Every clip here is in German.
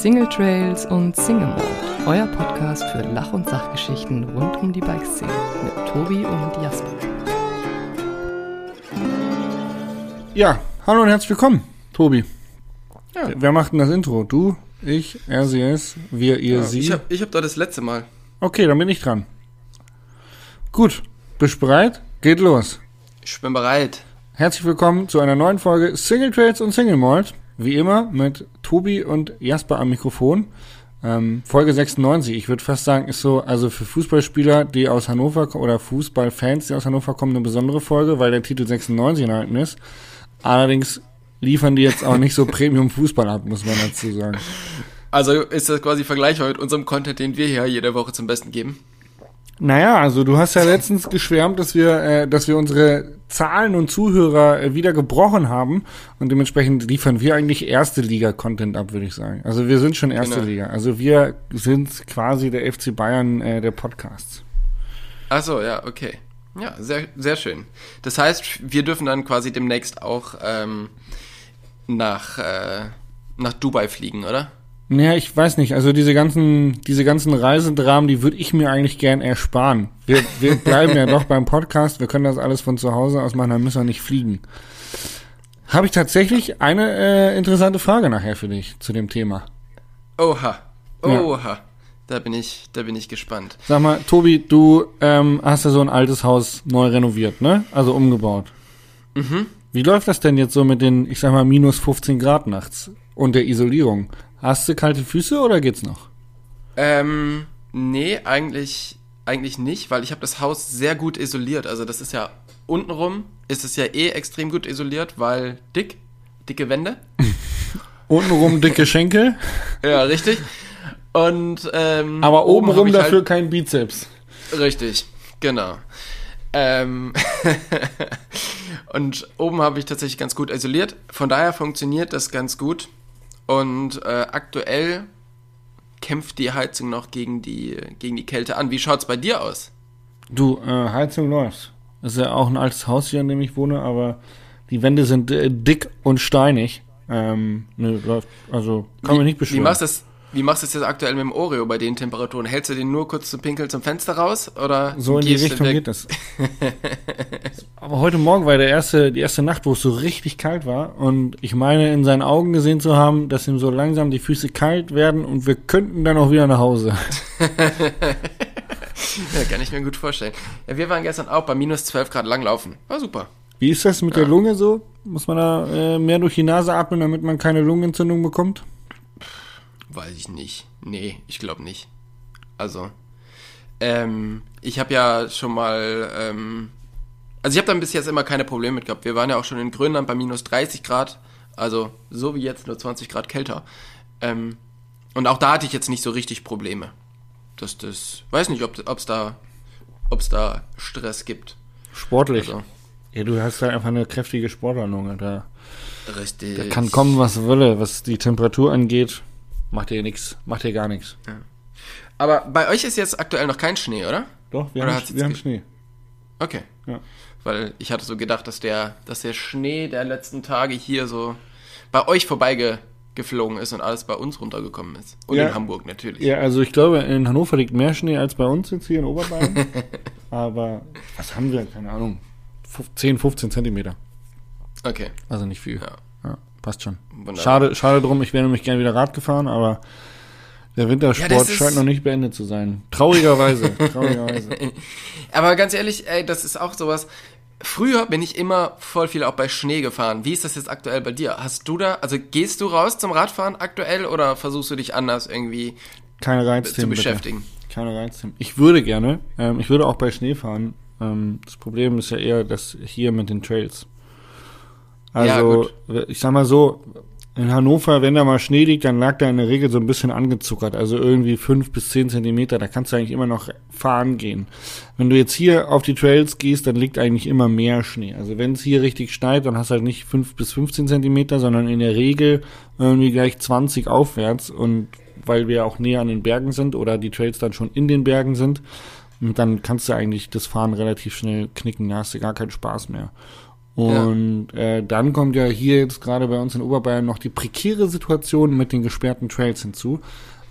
Single Trails und Single Mode, euer Podcast für Lach- und Sachgeschichten rund um die Bikeszene mit Tobi und Jasper. Ja, hallo und herzlich willkommen, Tobi. Ja. Wer macht denn das Intro? Du, ich, RCS, wir, ihr, Ja, sie. ich habe ich hab da das letzte Mal. okay, dann bin ich dran. Gut, bist du bereit? Geht los. Ich bin bereit. Herzlich willkommen zu einer neuen Folge Single Trades und Single Malt. Wie immer mit Tobi und Jasper am Mikrofon. Ähm, Folge 96, ich würde fast sagen, ist so, also für Fußballspieler, die aus Hannover oder Fußballfans, die aus Hannover kommen, eine besondere Folge, weil der Titel 96 enthalten ist. Allerdings liefern die jetzt auch nicht so Premium-Fußball ab, muss man dazu sagen. Also ist das quasi vergleichbar mit unserem Content, den wir hier jede Woche zum Besten geben. Naja, also du hast ja letztens geschwärmt, dass wir, äh, dass wir unsere Zahlen und Zuhörer äh, wieder gebrochen haben und dementsprechend liefern wir eigentlich erste Liga-Content ab, würde ich sagen. Also wir sind schon erste Genau. Liga. Also wir sind quasi der FC Bayern äh, der Podcasts. Ach so, ja, okay. Ja, sehr, sehr schön. Das heißt, wir dürfen dann quasi demnächst auch ähm, nach, äh, nach Dubai fliegen, oder? Naja, ich weiß nicht. Also diese ganzen, diese ganzen Reisedramen, die würde ich mir eigentlich gern ersparen. Wir, wir bleiben ja doch beim Podcast. Wir können das alles von zu Hause aus machen, dann müssen wir nicht fliegen. Habe ich tatsächlich eine äh, interessante Frage nachher für dich zu dem Thema. Oha. Ja. Oha. Da bin ich, da bin ich gespannt. Sag mal, Tobi, du ähm, hast ja so ein altes Haus neu renoviert, ne? Also umgebaut. Mhm. Wie läuft das denn jetzt so mit den, ich sag mal, minus 15 Grad nachts und der Isolierung? Hast du kalte Füße oder geht's noch? Ähm, nee, eigentlich, eigentlich nicht, weil ich habe das Haus sehr gut isoliert. Also das ist ja untenrum, ist es ja eh extrem gut isoliert, weil dick, dicke Wände. Untenrum dicke Schenkel, Ja, richtig. Und ähm, aber oben obenrum ich dafür kein Bizeps. Halt, richtig, genau. Ähm, und oben habe ich tatsächlich ganz gut isoliert. Von daher funktioniert das ganz gut. Und äh, aktuell kämpft die Heizung noch gegen die, gegen die Kälte an. Wie schaut's bei dir aus? Du, äh, Heizung läuft. Das ist ja auch ein altes Haus hier, in dem ich wohne, aber die Wände sind äh, dick und steinig. Ähm, ne, läuft, also kann man nicht beschweren. Wie machst du das? Wie machst du es jetzt aktuell mit dem Oreo bei den Temperaturen? Hältst du den nur kurz zum Pinkeln zum Fenster raus oder So in die Richtung geht das. Aber heute Morgen war der erste, die erste Nacht, wo es so richtig kalt war. Und ich meine, in seinen Augen gesehen zu haben, dass ihm so langsam die Füße kalt werden und wir könnten dann auch wieder nach Hause. Ja, kann ich mir gut vorstellen. Ja, wir waren gestern auch bei minus 12 Grad langlaufen. War super. Wie ist das mit der Lunge so? Muss man da äh, mehr durch die Nase atmen, damit man keine Lungenentzündung bekommt? Weiß ich nicht. Nee, ich glaube nicht. Also, ähm, ich habe ja schon mal, ähm, also ich habe dann bis jetzt immer keine Probleme mit gehabt. Wir waren ja auch schon in Grönland bei minus 30 Grad, also so wie jetzt nur 20 Grad kälter. Ähm, und auch da hatte ich jetzt nicht so richtig Probleme. Dass das, weiß nicht, ob es da, ob's da Stress gibt. Sportlich. Also, Ja, du hast halt einfach eine kräftige Sportlerlunge. Da, richtig. da kann kommen, was wolle. Was die Temperatur angeht, macht ihr nix, macht ihr gar nichts. Aber bei euch ist jetzt aktuell noch kein Schnee, oder? Doch, wir Oder haben, wir haben Schnee. Okay. Ja. Weil ich hatte so gedacht, dass der, dass der Schnee der letzten Tage hier so bei euch vorbeigeflogen ist und alles bei uns runtergekommen ist. Und Ja. in Hamburg natürlich. Ja, also ich glaube, in Hannover liegt mehr Schnee als bei uns jetzt hier in Oberbayern. Aber was haben wir? Keine Ahnung. Fuf- 10, 15 Zentimeter. Okay. Also nicht viel. Ja. Passt schon. Wunderbar. Schade, schade drum, ich wäre nämlich gerne wieder Rad gefahren, aber der Wintersport Ja, scheint noch nicht beendet zu sein. Traurigerweise. traurigerweise. Aber ganz ehrlich, ey, das ist auch sowas. Früher bin ich immer voll viel auch bei Schnee gefahren. Wie ist das jetzt aktuell bei dir? Hast du da, also gehst du raus zum Radfahren aktuell oder versuchst du dich anders irgendwie Keine zu Reizthemen. bitte. beschäftigen? Keine Reizthemen. Ich würde gerne, ähm, ich würde auch bei Schnee fahren. Ähm, das Problem ist ja eher das hier mit den Trails. Ja, Also, gut. ich sag mal so, in Hannover, wenn da mal Schnee liegt, dann lag da in der Regel so ein bisschen angezuckert. Also irgendwie fünf bis zehn Zentimeter, da kannst du eigentlich immer noch fahren gehen. Wenn du jetzt hier auf die Trails gehst, dann liegt eigentlich immer mehr Schnee. Also wenn es hier richtig schneit, dann hast du halt nicht fünf bis 15 Zentimeter, sondern in der Regel irgendwie gleich 20 aufwärts. Und weil wir auch näher an den Bergen sind oder die Trails dann schon in den Bergen sind, dann kannst du eigentlich das Fahren relativ schnell knicken, da hast du gar keinen Spaß mehr. Und äh, dann kommt ja hier jetzt gerade bei uns in Oberbayern noch die prekäre Situation mit den gesperrten Trails hinzu.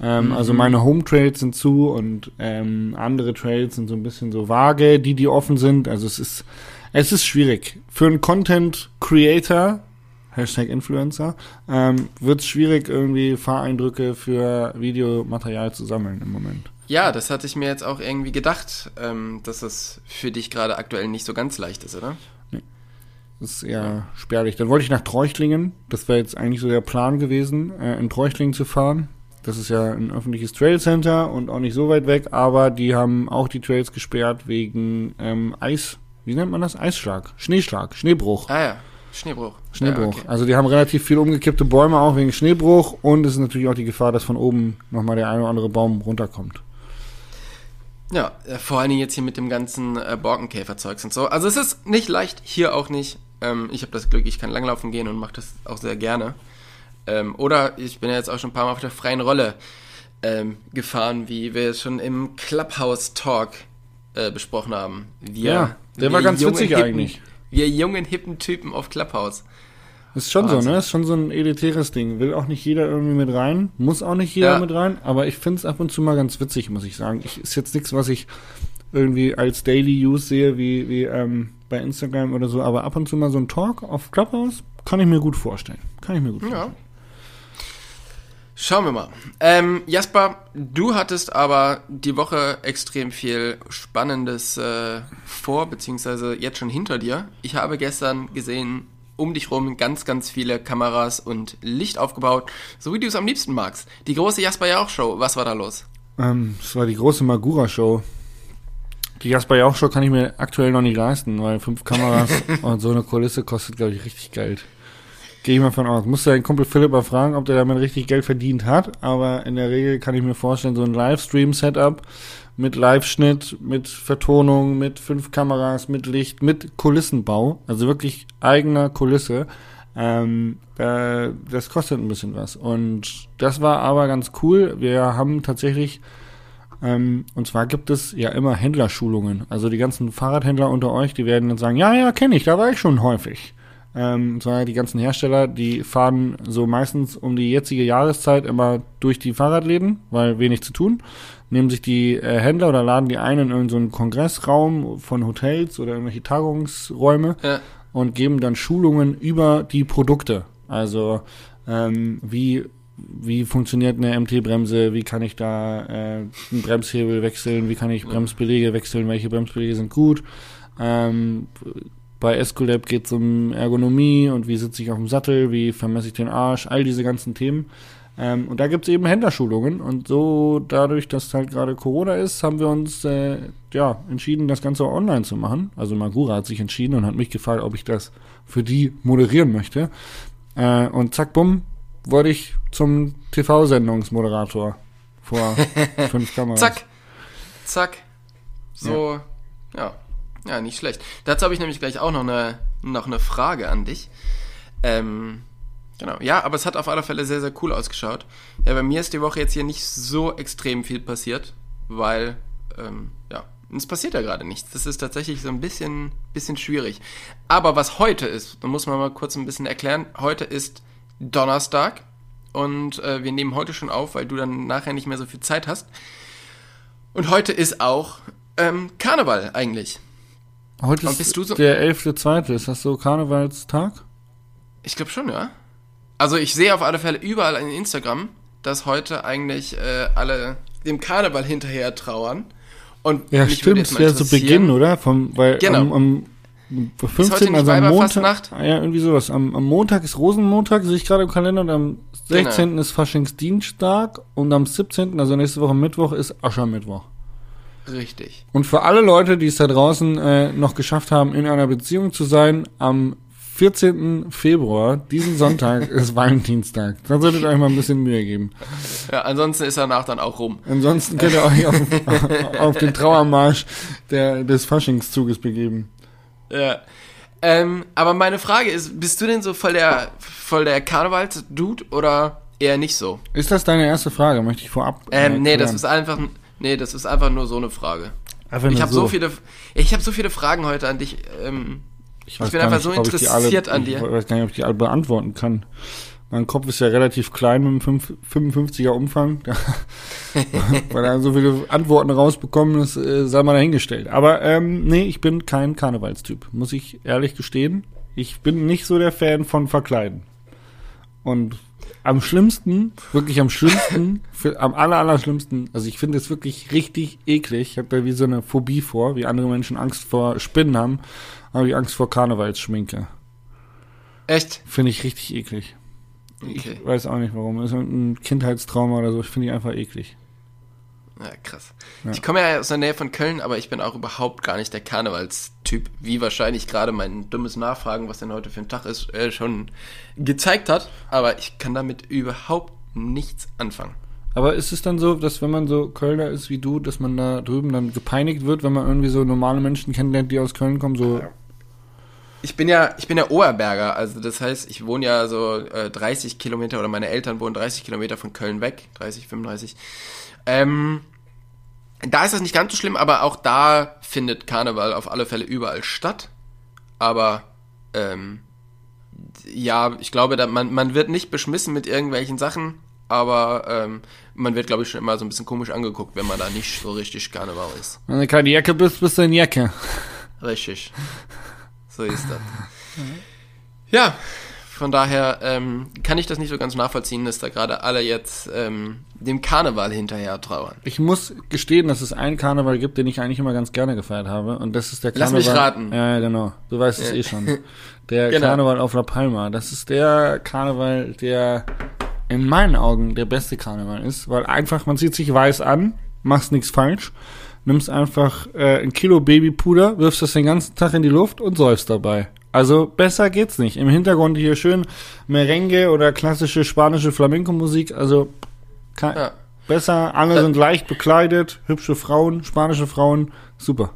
Ähm, Also meine Home Trails sind zu und ähm, andere Trails sind so ein bisschen so vage, die die offen sind. Also es ist es ist schwierig für einen Content Creator Hashtag Influencer, ähm, wird es schwierig, irgendwie Fahreindrücke für Videomaterial zu sammeln im Moment. Ja, das hatte ich mir jetzt auch irgendwie gedacht, ähm, dass es für dich gerade aktuell nicht so ganz leicht ist, oder? Das ist eher spärlich. Dann wollte ich nach Treuchtlingen. Das wäre jetzt eigentlich so der Plan gewesen, äh, in Treuchtlingen zu fahren. Das ist ja ein öffentliches Trailcenter und auch nicht so weit weg, aber die haben auch die Trails gesperrt wegen ähm, Eis. Wie nennt man das? Eisschlag, Schneeschlag, Schneebruch. Ah ja, Schneebruch. Schneebruch. Ja, okay. Also die haben relativ viel umgekippte Bäume auch wegen Schneebruch und es ist natürlich auch die Gefahr, dass von oben nochmal der eine oder andere Baum runterkommt. Ja, äh, vor allen Dingen jetzt hier mit dem ganzen äh, Borkenkäferzeugs und so. Also es ist nicht leicht, hier auch nicht. Ähm, ich habe das Glück, ich kann langlaufen gehen und mache das auch sehr gerne. Ähm, oder ich bin ja jetzt auch schon ein paar Mal auf der freien Rolle ähm, gefahren, wie wir es schon im Clubhouse Talk äh, besprochen haben. Wir, Ja, der war ganz witzig hippen, eigentlich. Wir jungen, hippen Typen auf Clubhouse. Ist schon Wahnsinn. so, ne? Ist schon so ein elitäres Ding. Will auch nicht jeder irgendwie mit rein, muss auch nicht jeder Ja. mit rein, aber ich finde es ab und zu mal ganz witzig, muss ich sagen. Ich, ist jetzt nichts, was ich irgendwie als Daily Use sehe, wie, wie ähm, bei Instagram oder so, aber ab und zu mal so ein Talk auf Clubhouse kann ich mir gut vorstellen. Kann ich mir gut Ja. vorstellen. Schauen wir mal. Ähm, Jasper, du hattest aber die Woche extrem viel Spannendes äh, vor, beziehungsweise jetzt schon hinter dir. Ich habe gestern gesehen, um dich rum ganz, ganz viele Kameras und Licht aufgebaut, so wie du es am liebsten magst. Die große Jasper Jauch Show, was war da los? Ähm, das war die große Magura-Show. Die Jasper Jauch-Show kann ich mir aktuell noch nicht leisten, weil fünf Kameras und so eine Kulisse kostet, glaube ich, richtig Geld. Gehe ich mal von aus. Musste deinen Kumpel Philipp mal fragen, ob der damit richtig Geld verdient hat, aber in der Regel kann ich mir vorstellen, so ein Livestream-Setup mit Live-Schnitt, mit Vertonung, mit fünf Kameras, mit Licht, mit Kulissenbau, also wirklich eigener Kulisse, ähm, äh, das kostet ein bisschen was. Und das war aber ganz cool. Wir haben tatsächlich ähm, und zwar gibt es ja immer Händlerschulungen. Also die ganzen Fahrradhändler unter euch, die werden dann sagen, ja, ja, kenne ich, da war ich schon häufig. Ähm, und zwar die ganzen Hersteller, die fahren so meistens um die jetzige Jahreszeit immer durch die Fahrradläden, weil wenig zu tun. Nehmen sich die äh, Händler oder laden die ein in irgendeinen so Kongressraum von Hotels oder irgendwelche Tagungsräume Ja. und geben dann Schulungen über die Produkte. Also ähm, wie wie funktioniert eine MT-Bremse, wie kann ich da äh, einen Bremshebel wechseln, wie kann ich Bremsbeläge wechseln, welche Bremsbeläge sind gut. Ähm, bei Escolab geht es um Ergonomie und wie sitze ich auf dem Sattel, wie vermesse ich den Arsch, all diese ganzen Themen. Ähm, und da gibt es eben Händlerschulungen und so dadurch, dass halt gerade Corona ist, haben wir uns äh, ja entschieden, das Ganze online zu machen. Also Magura hat sich entschieden und hat mich gefragt, ob ich das für die moderieren möchte. Äh, und zack, bumm, wurde ich zum TV-Sendungsmoderator vor fünf Kameras. Zack, zack. So, ja. ja, nicht schlecht. Dazu habe ich nämlich gleich auch noch eine, noch eine Frage an dich. Ähm, genau, ja, aber es hat auf alle Fälle sehr, sehr cool ausgeschaut. Ja, bei mir ist die Woche jetzt hier nicht so extrem viel passiert, weil, ähm, ja, es passiert ja gerade nichts. Das ist tatsächlich so ein bisschen, bisschen schwierig. Aber was heute ist, da muss man mal kurz ein bisschen erklären. Heute ist Donnerstag und äh, wir nehmen heute schon auf, weil du dann nachher nicht mehr so viel Zeit hast. Und heute ist auch ähm, Karneval eigentlich. Heute Und ist bist du so- der 11.2. Ist das so Karnevalstag? Ich glaube schon, ja. Also ich sehe auf alle Fälle überall in Instagram, dass heute eigentlich äh, alle dem Karneval hinterher trauern. Und Ja, stimmt. Es wäre so Beginn, oder? Vom, weil Genau. am, am 15. nicht also am? Montag. Ja, irgendwie sowas. Am, am Montag ist Rosenmontag, sehe ich gerade im Kalender, und am Genau. 16. ist Faschingsdienstag und am 17., also nächste Woche Mittwoch, ist Aschermittwoch. Richtig. Und für alle Leute, die es da draußen äh, noch geschafft haben, in einer Beziehung zu sein, am 14. Februar, diesen Sonntag, ist Valentinstag. Da solltet ihr euch mal ein bisschen Mühe geben. Ja, ansonsten ist danach dann auch rum. Ansonsten könnt ihr euch auf, auf den Trauermarsch der, des Faschingszuges begeben. Ja. Ähm, aber meine Frage ist, bist du denn so voll der, voll der Karnevals-Dude oder eher nicht so? Ist das deine erste Frage? Möchte ich vorab. Ähm, äh, nee, das ist einfach, nee, das ist einfach nur so eine Frage. Einfach Ich habe so. viele, ich habe so viele Fragen heute an dich. Ähm, Ich, Ich bin einfach nicht, so interessiert alle, an dir. Ich weiß gar nicht, ob ich die alle beantworten kann. Mein Kopf ist ja relativ klein mit einem fünf- 55er Umfang. Da, weil er so viele Antworten rausbekommen ist, äh, sei mal dahingestellt. Aber ähm, nee, ich bin kein Karnevalstyp, muss ich ehrlich gestehen. Ich bin nicht so der Fan von Verkleiden. Und am schlimmsten, wirklich am schlimmsten, für, am aller, aller schlimmsten, also ich finde es wirklich richtig eklig. Ich habe da wie so eine Phobie vor, wie andere Menschen Angst vor Spinnen haben, habe ich Angst vor Karnevalsschminke. Echt? Finde ich richtig eklig. Okay. Ich weiß auch nicht warum. Das ist ein Kindheitstrauma oder so. Ich finde die einfach eklig. Ja, krass. Ja. Ich komme ja aus der Nähe von Köln, aber ich bin auch überhaupt gar nicht der Karnevalstyp, wie wahrscheinlich gerade mein dummes Nachfragen, was denn heute für ein Tag ist, äh, schon gezeigt hat. Aber ich kann damit überhaupt nichts anfangen. Aber ist es dann so, dass wenn man so Kölner ist wie du, dass man da drüben dann gepeinigt wird, wenn man irgendwie so normale Menschen kennenlernt, die aus Köln kommen, so Ich bin ja, ich bin ja Oberberger, also das heißt, ich wohne ja so äh, 30 Kilometer oder meine Eltern wohnen 30 Kilometer von Köln weg, 30, 35. Ähm, da ist das nicht ganz so schlimm, aber auch da findet Karneval auf alle Fälle überall statt. Aber ähm, ja, ich glaube, da, man, man wird nicht beschmissen mit irgendwelchen Sachen, aber ähm, man wird, glaube ich, schon immer so ein bisschen komisch angeguckt, wenn man da nicht so richtig Karneval ist. wenn du keine Jacke bist, bist du in Jacke. Richtig. So ist das. Ja, von daher ähm, kann ich das nicht so ganz nachvollziehen, dass da gerade alle jetzt ähm, dem Karneval hinterher trauern. Ich muss gestehen, dass es einen Karneval gibt, den ich eigentlich immer ganz gerne gefeiert habe. Und das ist der Lass Karneval. mich raten. Ja, ja, genau. Du weißt es Ja. eh schon. Der Genau. Karneval auf La Palma. Das ist der Karneval, der in meinen Augen der beste Karneval ist. Weil einfach, man zieht sich weiß an, machst nichts falsch, nimmst einfach äh, ein Kilo Babypuder, wirfst das den ganzen Tag in die Luft und säufst dabei. Also besser geht's nicht. Im Hintergrund hier schön Merengue oder klassische spanische Flamenco-Musik. Also kann, Ja. Besser, alle sind leicht bekleidet, hübsche Frauen, spanische Frauen, super.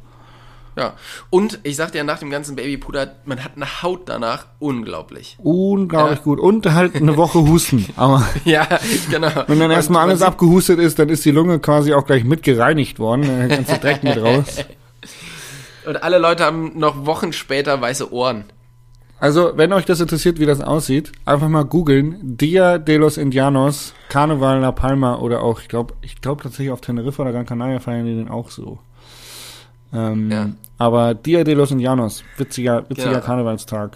Ja. Und ich sag dir, nach dem ganzen Babypuder, man hat eine Haut danach unglaublich. Unglaublich Ja. gut. Und halt eine Woche husten. Aber Ja, genau. wenn dann erstmal alles abgehustet ist, dann ist die Lunge quasi auch gleich mit gereinigt worden. Der ganze Dreck mit raus. Und alle Leute haben noch Wochen später weiße Ohren. Also, wenn euch das interessiert, wie das aussieht, einfach mal googeln. Dia de los Indianos, Carnaval La Palma oder auch, ich glaube, ich glaube tatsächlich auf Teneriffa oder Gran Canaria feiern die den auch so. Ähm, Ja. Aber Dia de los Indianos, witziger, witziger Genau. Karnevalstag.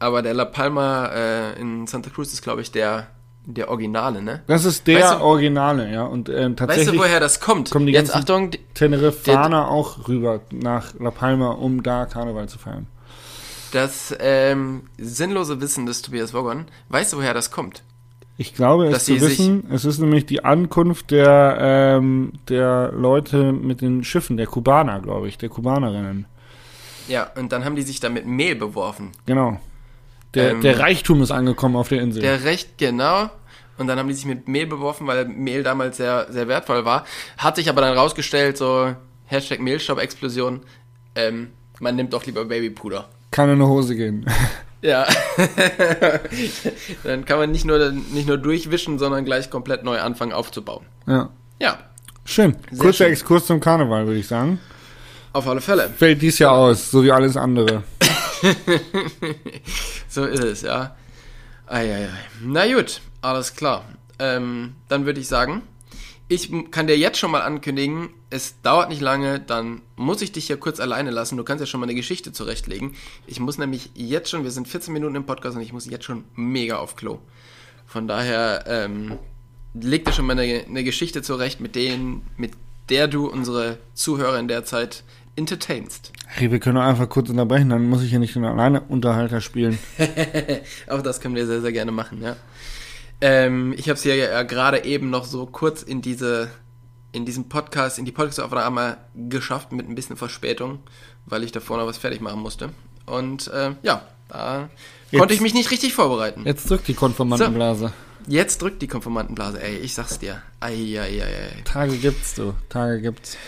Aber der La Palma äh, in Santa Cruz ist, glaube ich, der, der Originale, ne? Das ist der Weißt du- Originale, ja. Und ähm, Weißt tatsächlich du, woher das kommt? kommen die Jetzt ganzen- Achtung, Teneriffaner auch rüber nach La Palma, um da Karneval zu feiern. das ähm, sinnlose Wissen des Tobias Woggon. Weißt du, woher das kommt? Ich glaube, es zu wissen, es ist nämlich die Ankunft der, ähm, der Leute mit den Schiffen, der Kubaner, glaube ich, der Kubanerinnen. Ja, und dann haben die sich da mit Mehl beworfen. Genau. Der, Ähm, der Reichtum ist angekommen auf der Insel. Der recht genau. Und dann haben die sich mit Mehl beworfen, weil Mehl damals sehr, sehr wertvoll war. Hat sich aber dann rausgestellt, so Hashtag Mehlstaub-Explosion, ähm, man nimmt doch lieber Babypuder. Kann in eine Hose gehen. Ja. dann kann man nicht nur, nicht nur durchwischen, sondern gleich komplett neu anfangen aufzubauen. ja. Ja, Schön. Sehr Kurzer schön. Exkurs zum Karneval, würde ich sagen. auf alle Fälle. Fällt dies Jahr aus, so wie alles andere. So ist es, ja. Eieiei. Na gut, alles klar. Ähm, dann würde ich sagen, ich kann dir jetzt schon mal ankündigen, es dauert nicht lange, dann muss ich dich hier kurz alleine lassen. Du kannst ja schon mal eine Geschichte zurechtlegen. Ich muss nämlich jetzt schon, wir sind 14 Minuten im Podcast und ich muss jetzt schon mega auf Klo. Von daher, ähm, leg dir schon mal eine, eine Geschichte zurecht, mit denen, mit der du unsere Zuhörer in der Zeit entertainst. Hey, wir können doch einfach kurz unterbrechen, dann muss ich ja nicht den alleine Unterhalter spielen. Auch das können wir sehr, sehr gerne machen, ja. Ähm, ich habe es ja, ja gerade eben noch so kurz in diese, in diesem Podcast, in die Podcast-Aufnahme geschafft mit ein bisschen Verspätung, weil ich davor noch was fertig machen musste. Und äh, ja, da Jetzt- konnte ich mich nicht richtig vorbereiten. Jetzt drückt die Konformantenblase. Jetzt drückt die Konformantenblase, ey, ich sag's dir. Eieiei. Tage gibt's, du. Tage gibt's.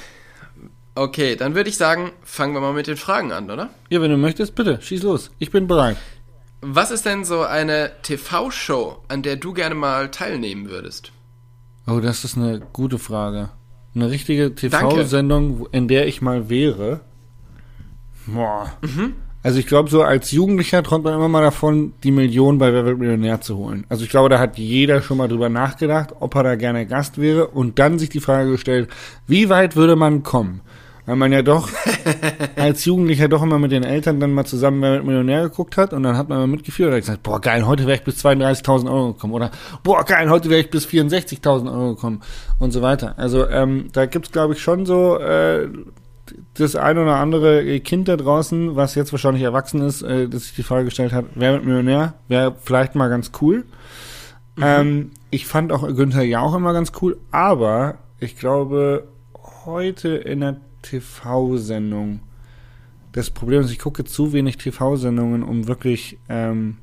Okay, dann würde ich sagen, fangen wir mal mit den Fragen an, oder? Ja, wenn du möchtest, bitte, schieß los. Ich bin bereit. Was ist denn so eine TV-Show, an der du gerne mal teilnehmen würdest? Oh, das ist eine gute Frage. Eine richtige TV-Sendung, in der ich mal wäre. Boah. Mhm. Also ich glaube, so als Jugendlicher träumt man immer mal davon, die Million bei Wer wird Millionär zu holen. Also ich glaube, da hat jeder schon mal drüber nachgedacht, ob er da gerne Gast wäre und dann sich die Frage gestellt, wie weit würde man kommen? Weil man ja doch als Jugendlicher doch immer mit den Eltern dann mal zusammen Wer wird Millionär geguckt hat und dann hat man mal mitgeführt und hat gesagt, boah geil, heute wäre ich bis 32.000 Euro gekommen oder boah geil, heute wäre ich bis 64.000 Euro gekommen und so weiter. Also ähm, da gibt's glaube ich schon so äh, das ein oder andere Kind da draußen, was jetzt wahrscheinlich erwachsen ist, äh, das sich die Frage gestellt hat, wer wird Millionär, wäre vielleicht mal ganz cool. Mhm. Ähm, ich fand auch Günther Jauch immer ganz cool, aber ich glaube, heute in der TV-Sendung, das Problem ist, ich gucke zu wenig TV-Sendungen, um wirklich, ähm,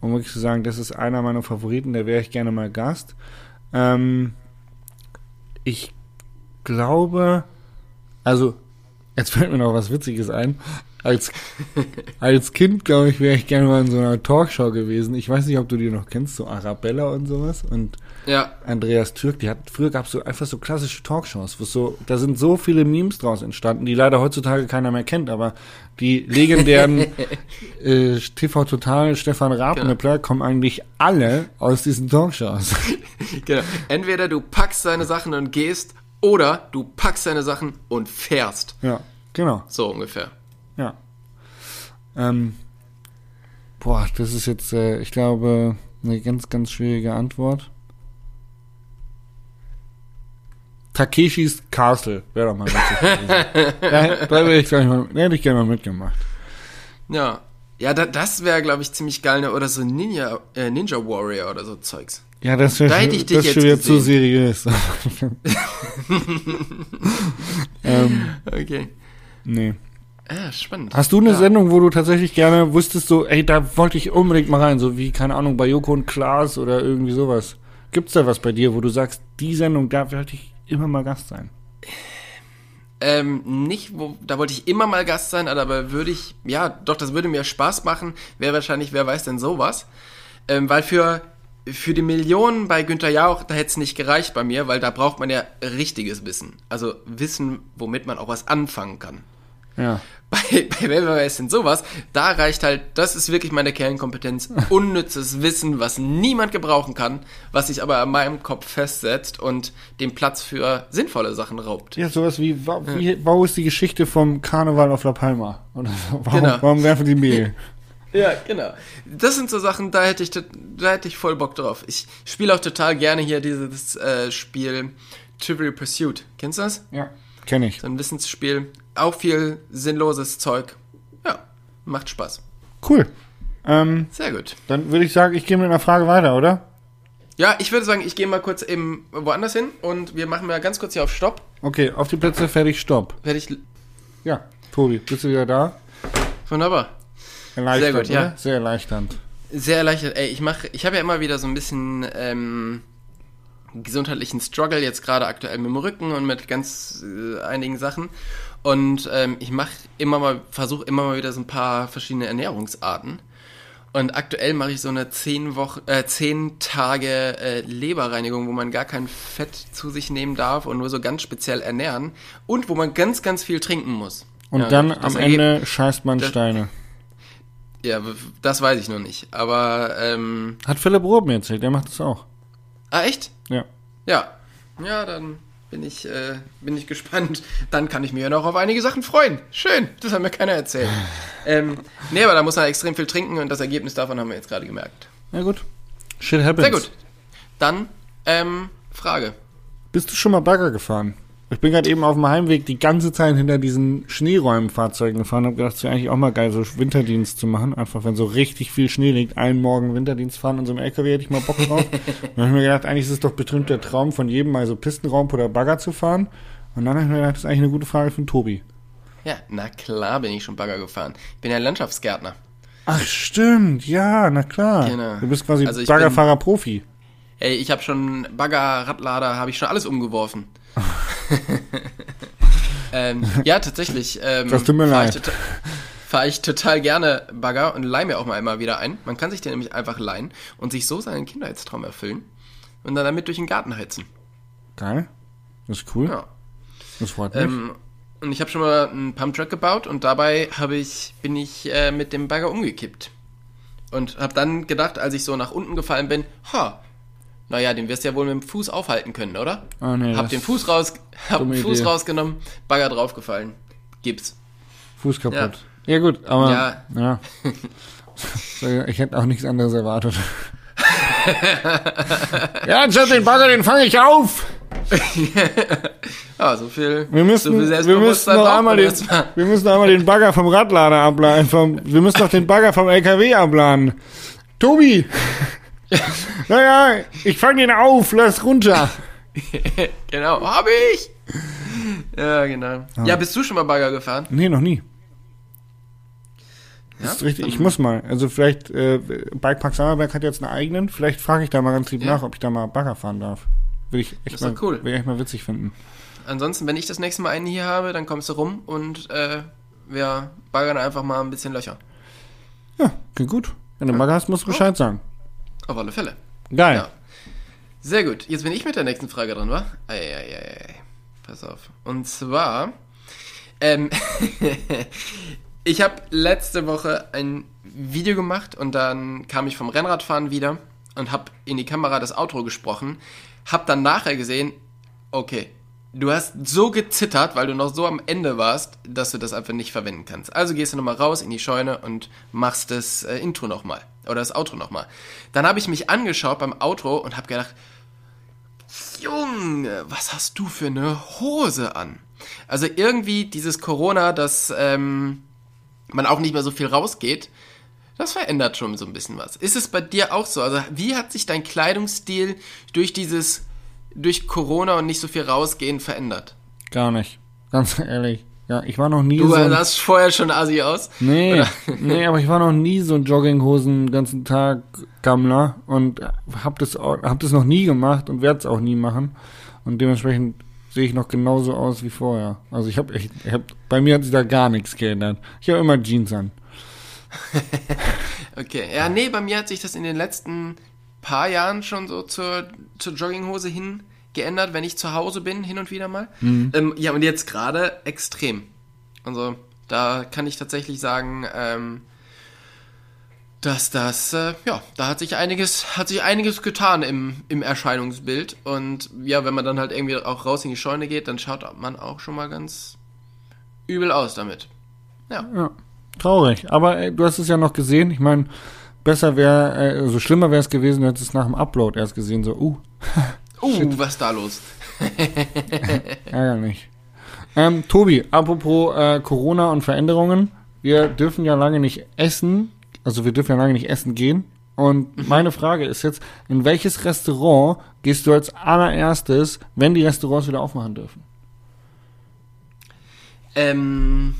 um wirklich zu sagen, das ist einer meiner Favoriten, da wäre ich gerne mal Gast. Ähm, ich glaube, also Jetzt fällt mir noch was Witziges ein. Als, als Kind, glaube ich, wäre ich gerne mal in so einer Talkshow gewesen. Ich weiß nicht, ob du die noch kennst, so Arabella und sowas. Und ja. Andreas Türk, die hat, früher gab es so einfach so klassische Talkshows, wo so, da sind so viele Memes draus entstanden, die leider heutzutage keiner mehr kennt, aber die legendären äh, TV Total, Stefan Rapeneppler genau. kommen eigentlich alle aus diesen Talkshows. genau. Entweder du packst deine Sachen und gehst oder du packst deine Sachen und fährst. Ja, genau. So ungefähr. Ja. Ähm, boah, das ist jetzt, äh, ich glaube, eine ganz, ganz schwierige Antwort. Takeshis Castle wäre doch mal witzig da, da wäre ich, gleich mal, hätte ich gerne mal mitgemacht. Ja. Ja, da, das wäre, glaube ich, ziemlich geil. Ne? Oder so Ninja, äh, Ninja Warrior oder so Zeugs. Ja, das wäre da hätte ich das jetzt wieder zu seriös. ähm, okay. Nee. Ja, spannend. Hast du eine ja. Sendung, wo du tatsächlich gerne wusstest, so, ey, da wollte ich unbedingt mal rein, so wie, keine Ahnung, bei Joko und Klaas oder irgendwie sowas? Gibt's da was bei dir, wo du sagst, die Sendung, da wollte ich immer mal Gast sein? Ähm, nicht, wo, da wollte ich immer mal Gast sein, aber würde ich, ja, doch, das würde mir Spaß machen. Wäre wahrscheinlich, wer weiß denn sowas. Ähm, weil für für die Millionen bei Günther Jauch, da hätte es nicht gereicht bei mir, weil da braucht man ja richtiges Wissen. Also Wissen, womit man auch was anfangen kann. Ja. Bei, bei weiß denn sowas, da reicht halt, das ist wirklich meine Kernkompetenz, unnützes Wissen, was niemand gebrauchen kann, was sich aber an meinem Kopf festsetzt und den Platz für sinnvolle Sachen raubt. Ja, sowas wie, wie wo ist die Geschichte vom Karneval auf La Palma? Oder warum, genau. warum werfen die Mehl? Ja, genau. Das sind so Sachen, da hätte ich, da hätte ich voll Bock drauf. Ich spiele auch total gerne hier dieses äh, Spiel Trivial Pursuit. Kennst du das? Ja, kenne ich. So ein Wissensspiel. Auch viel sinnloses Zeug. Ja, macht Spaß. Cool. Ähm, Sehr gut. Dann würde ich sagen, ich gehe mit einer Frage weiter, oder? Ja, ich würde sagen, ich gehe mal kurz eben woanders hin und wir machen mal ganz kurz hier auf Stopp. Okay, auf die Plätze, fertig, Stopp. Fertig. Ja, Tobi, bist du wieder da? Wunderbar. Sehr gut, ja. Sehr erleichternd. Sehr erleichtert. Ey, ich mache, ich habe ja immer wieder so ein bisschen ähm, gesundheitlichen Struggle jetzt gerade aktuell mit dem Rücken und mit ganz äh, einigen Sachen. Und ähm, ich mache immer mal, versuche immer mal wieder so ein paar verschiedene Ernährungsarten. Und aktuell mache ich so eine 10 Wochen, äh, 10 Tage äh, Leberreinigung, wo man gar kein Fett zu sich nehmen darf und nur so ganz speziell ernähren und wo man ganz, ganz viel trinken muss. Und ja, dann am Ende scheißt man Steine. Ja, das weiß ich noch nicht. Aber ähm, hat Philipp Rohr mir erzählt, der macht das auch. Ah echt? Ja. Ja. Ja, dann bin ich äh, bin ich gespannt. Dann kann ich mir ja noch auf einige Sachen freuen. Schön, das hat mir keiner erzählt. ähm, nee, aber da muss man extrem viel trinken und das Ergebnis davon haben wir jetzt gerade gemerkt. Na gut. Shit happens. Sehr gut. Dann ähm, Frage. Bist du schon mal Bagger gefahren? Ich bin gerade eben auf dem Heimweg die ganze Zeit hinter diesen Schneeräumenfahrzeugen gefahren und habe gedacht, es wäre eigentlich auch mal geil, so Winterdienst zu machen. Einfach, wenn so richtig viel Schnee liegt, einen Morgen Winterdienst fahren und so einem LKW hätte ich mal Bock drauf. dann habe ich mir gedacht, eigentlich ist es doch bestimmt der Traum von jedem, mal so Pistenraum oder Bagger zu fahren. Und dann habe ich mir gedacht, das ist eigentlich eine gute Frage für den Tobi. Ja, na klar bin ich schon Bagger gefahren. Ich bin ja Landschaftsgärtner. Ach stimmt, ja, na klar. Genau. Du bist quasi also Baggerfahrer-Profi. Ey, ich habe schon Bagger, Radlader, habe ich schon alles umgeworfen. ähm, ja, tatsächlich. Ähm, das tut mir leid. Tota-, fahre ich total gerne Bagger und leih mir auch mal immer wieder ein. Man kann sich den nämlich einfach leihen und sich so seinen Kindheitstraum erfüllen und dann damit durch den Garten heizen. Geil. Das ist cool. Ja. Das freut mich. Ähm, und ich habe schon mal einen Pumptruck gebaut und dabei habe ich bin ich äh, mit dem Bagger umgekippt und habe dann gedacht, als ich so nach unten gefallen bin, ha, naja, den wirst du ja wohl mit dem Fuß aufhalten können, oder? Ah, nee, hab den Fuß raus, hab Fuß Idee. rausgenommen, Bagger draufgefallen, Gips. Fuß kaputt. Ja, gut, aber Ja. ja. Ich hätte auch nichts anderes erwartet. ja, Chat, den Bagger, den fange ich auf. Ja, so viel. Wir müssen, so viel wir müssen noch einmal den, wir müssen einmal den Bagger vom Radlader abladen. Vom, wir müssen noch den Bagger vom LKW abladen. Tobi! naja, ich fange den auf, lass runter. Genau, hab ich! Ja, genau. Ja, bist du schon mal Bagger gefahren? Nee, noch nie. Ja? Das ist richtig, ich muss mal. Also vielleicht, äh, Bikepark Sammerberg hat jetzt einen eigenen. Vielleicht frage ich da mal ganz lieb Ja. nach, ob ich da mal Bagger fahren darf. Will ich echt Das ist mal, cool. Will ich echt mal witzig finden. Ansonsten, wenn ich das nächste Mal einen hier habe, dann kommst du rum und äh, wir baggern einfach mal ein bisschen Löcher. Ja, klingt gut. Wenn du Bagger hast, musst du Bescheid sagen. Auf alle Fälle. Geil. Ja. Sehr gut. Jetzt bin ich mit der nächsten Frage dran, wa? Eieiei. Pass auf. Und zwar, ähm, ich habe letzte Woche ein Video gemacht und dann kam ich vom Rennradfahren wieder und habe in die Kamera das Outro gesprochen. Hab dann nachher gesehen, okay, du hast so gezittert, weil du noch so am Ende warst, dass du das einfach nicht verwenden kannst. Also gehst du nochmal raus in die Scheune und machst das äh, Intro nochmal. Oder das Outro nochmal. Dann habe ich mich angeschaut beim Outro und habe gedacht, Junge, was hast du für eine Hose an? Also irgendwie dieses Corona, dass ähm, man auch nicht mehr so viel rausgeht, das verändert schon so ein bisschen was. Ist es bei dir auch so? Also wie hat sich dein Kleidungsstil durch dieses, durch Corona und nicht so viel rausgehen verändert? Gar nicht. Ganz ehrlich. Ja, ich war noch nie Du so. ein- sahst vorher schon assi aus. Nee, Oder? nee, aber ich war noch nie so ein Jogginghosen den ganzen Tag Gammler und hab das, hab das noch nie gemacht und werde es auch nie machen. Und dementsprechend sehe ich noch genauso aus wie vorher. Also ich habe echt, ich hab, bei mir hat sich da gar nichts geändert. Ich habe immer Jeans an. Okay, ja, nee, bei mir hat sich das in den letzten paar Jahren schon so zur, zur Jogginghose hin geändert, wenn ich zu Hause bin, hin und wieder mal. Ähm, ja, und jetzt gerade extrem. Also, da kann ich tatsächlich sagen, ähm, dass das, äh, ja, da hat sich einiges, hat sich einiges getan im, im Erscheinungsbild. Und ja, wenn man dann halt irgendwie auch raus in die Scheune geht, dann schaut man auch schon mal ganz übel aus damit. Ja, traurig. Aber ey, du hast es ja noch gesehen. Ich meine, besser wäre, äh, also schlimmer wäre es gewesen, du hättest es nach dem Upload erst gesehen. So, uh, Uh, was da los? ärgerlich. Ähm, Tobi, apropos äh, Corona und Veränderungen. Wir dürfen ja lange nicht essen. Also wir dürfen ja lange nicht essen gehen. Und meine Frage ist jetzt, in welches Restaurant gehst du als allererstes, wenn die Restaurants wieder aufmachen dürfen? Ähm,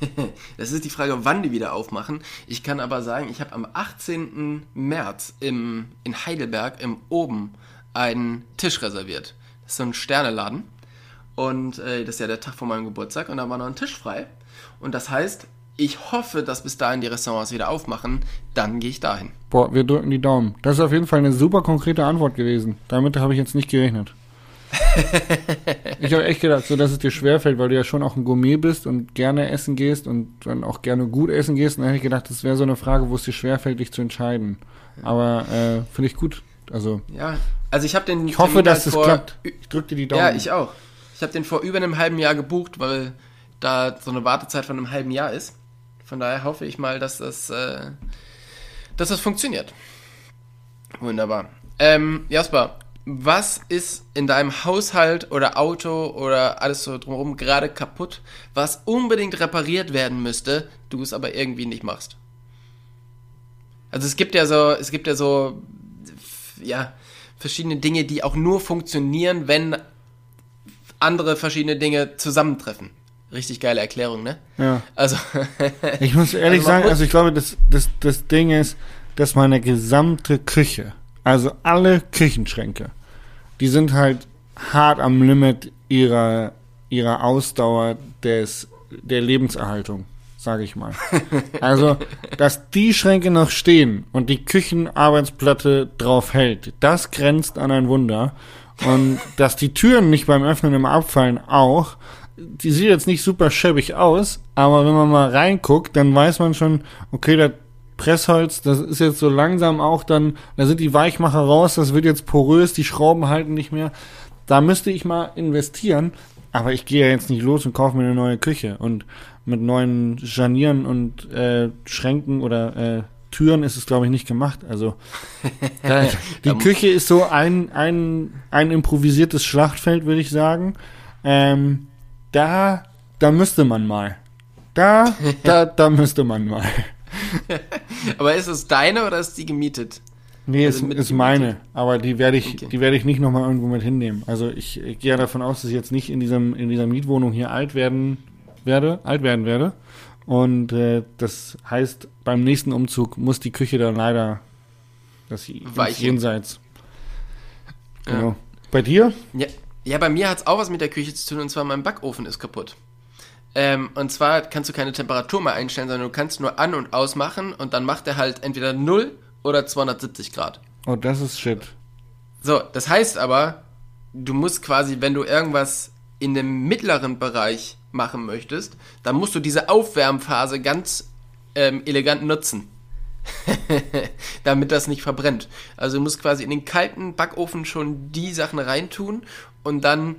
das ist die Frage, wann die wieder aufmachen. Ich kann aber sagen, ich habe am 18. März im, in Heidelberg im Oben einen Tisch reserviert. Das ist so ein Sterneladen. Und äh, das ist ja der Tag vor meinem Geburtstag und da war noch ein Tisch frei. Und das heißt, ich hoffe, dass bis dahin die Restaurants wieder aufmachen. Dann gehe ich dahin. Boah, wir drücken die Daumen. Das ist auf jeden Fall eine super konkrete Antwort gewesen. Damit habe ich jetzt nicht gerechnet. ich habe echt gedacht, so dass es dir schwerfällt, weil du ja schon auch ein Gourmet bist und gerne essen gehst und dann auch gerne gut essen gehst. Und dann hätte ich gedacht, das wäre so eine Frage, wo es dir schwerfällt, dich zu entscheiden. Aber äh, finde ich gut. Also Ja, also ich habe den. ich hoffe, dass halt es klappt. Ich drücke dir die Daumen. Ja, ich auch. Ich habe den vor über einem halben Jahr gebucht, weil da so eine Wartezeit von einem halben Jahr ist. Von daher hoffe ich mal, dass das, äh, dass das funktioniert. Wunderbar. Ähm, Jasper, was ist in deinem Haushalt oder Auto oder alles so drumherum gerade kaputt, was unbedingt repariert werden müsste, du es aber irgendwie nicht machst? Also es gibt ja so, es gibt ja so, ja, verschiedene Dinge, die auch nur funktionieren, wenn andere verschiedene Dinge zusammentreffen. Richtig geile Erklärung, ne? Ja. Also, Ich muss ehrlich Also sagen, muss- also ich glaube, das, das, das Ding ist, dass meine gesamte Küche, also alle Küchenschränke, die sind halt hart am Limit ihrer, ihrer Ausdauer des, der Lebenserhaltung, sage ich mal. Also, dass die Schränke noch stehen und die Küchenarbeitsplatte drauf hält, das grenzt an ein Wunder. Und dass die Türen nicht beim Öffnen immer abfallen, auch, die sieht jetzt nicht super schäbig aus, aber wenn man mal reinguckt, dann weiß man schon, okay, das Pressholz, das ist jetzt so langsam auch dann, da sind die Weichmacher raus, das wird jetzt porös, die Schrauben halten nicht mehr. Da müsste ich mal investieren, aber ich gehe ja jetzt nicht los und kaufe mir eine neue Küche und mit neuen Scharnieren und äh, Schränken oder äh, Türen ist es, glaube ich, nicht gemacht. Also da, die Küche ist so ein, ein, ein improvisiertes Schlachtfeld, würde ich sagen. Ähm, da, da müsste man mal. Da, da, da müsste man mal. Aber ist es deine oder ist die gemietet? Nee, Also ist, ist meine, aber die werde ich, Okay. die werde ich nicht nochmal irgendwo mit hinnehmen. Also ich, ich gehe ja davon aus, dass ich jetzt nicht in diesem, in dieser Mietwohnung hier alt werden werde, alt werden werde. Und äh, das heißt, beim nächsten Umzug muss die Küche dann leider das. Jenseits. Ja. Genau. Bei dir? Ja, ja bei mir hat es auch was mit der Küche zu tun und zwar mein Backofen ist kaputt. Ähm, und zwar kannst du keine Temperatur mehr einstellen, sondern du kannst nur an- und ausmachen und dann macht er halt entweder 0 oder 270 Grad. Oh, das ist shit. So, das heißt aber, du musst quasi, wenn du irgendwas in dem mittleren Bereich machen möchtest, dann musst du diese Aufwärmphase ganz ähm, elegant nutzen. Damit das nicht verbrennt. Also du musst quasi in den kalten Backofen schon die Sachen reintun und dann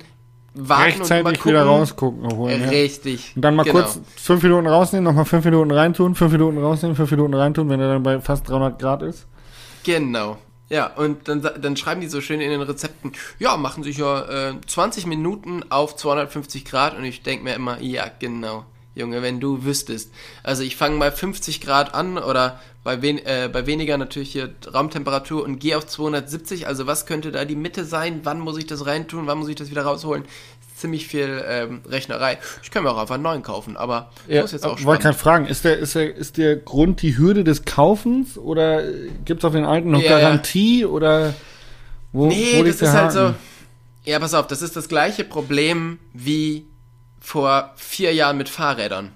warten Rechtzeitig und mal wieder gucken. rausgucken. Holen, ja. Richtig. Und dann mal genau. kurz fünf Minuten rausnehmen, nochmal fünf Minuten reintun, fünf Minuten rausnehmen, fünf Minuten reintun, wenn er dann bei fast 300 Grad ist. Genau. Ja, und dann, dann schreiben die so schön in den Rezepten, ja, machen sich ja äh, 20 Minuten auf 250 Grad und ich denke mir immer, ja, genau. Junge, wenn du wüsstest. Also ich fange bei 50 Grad an oder bei, wen, äh, bei weniger natürlich hier Raumtemperatur und gehe auf 270. Also was könnte da die Mitte sein? Wann muss ich das reintun? Wann muss ich das wieder rausholen? Ziemlich viel ähm, Rechnerei. Ich kann mir auch einfach einen neuen kaufen, aber Ja, ist jetzt auch wollte gerade fragen, ist der, ist, der, ist der Grund die Hürde des Kaufens oder gibt es auf den alten noch Ja, ja. Garantie oder wo, Nee, wo das ist halt so. Ja, pass auf, das ist das gleiche Problem wie vor vier Jahren mit Fahrrädern.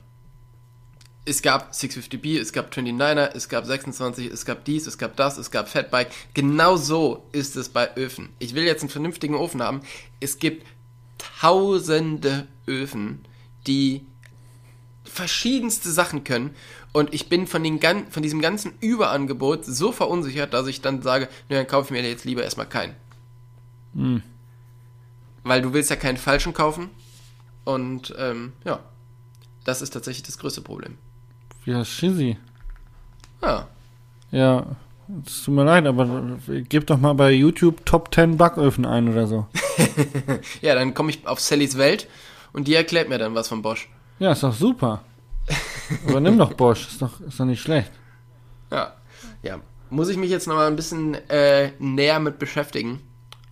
Es gab 650B, es gab 29er, es gab 26, es gab dies, es gab das, es gab Fatbike. Genau so ist es bei Öfen. Ich will jetzt einen vernünftigen Ofen haben. Es gibt tausende Öfen, die verschiedenste Sachen können. Und ich bin von, den, von diesem ganzen Überangebot so verunsichert, dass ich dann sage, nö, dann kaufe ich mir jetzt lieber erstmal keinen. Weil du willst ja keinen falschen kaufen. Und ähm, ja, das ist tatsächlich das größte Problem. Ja, Schizzy. Ja, Ja, es tut mir leid, aber gib doch mal bei YouTube Top 10 Backöfen ein oder so. ja dann komme ich auf Sallys Welt und die erklärt mir dann was von Bosch. Ja, ist doch super. Aber nimm doch Bosch, ist doch, ist doch nicht schlecht. Ja, ja. Muss ich mich jetzt nochmal ein bisschen äh, näher mit beschäftigen.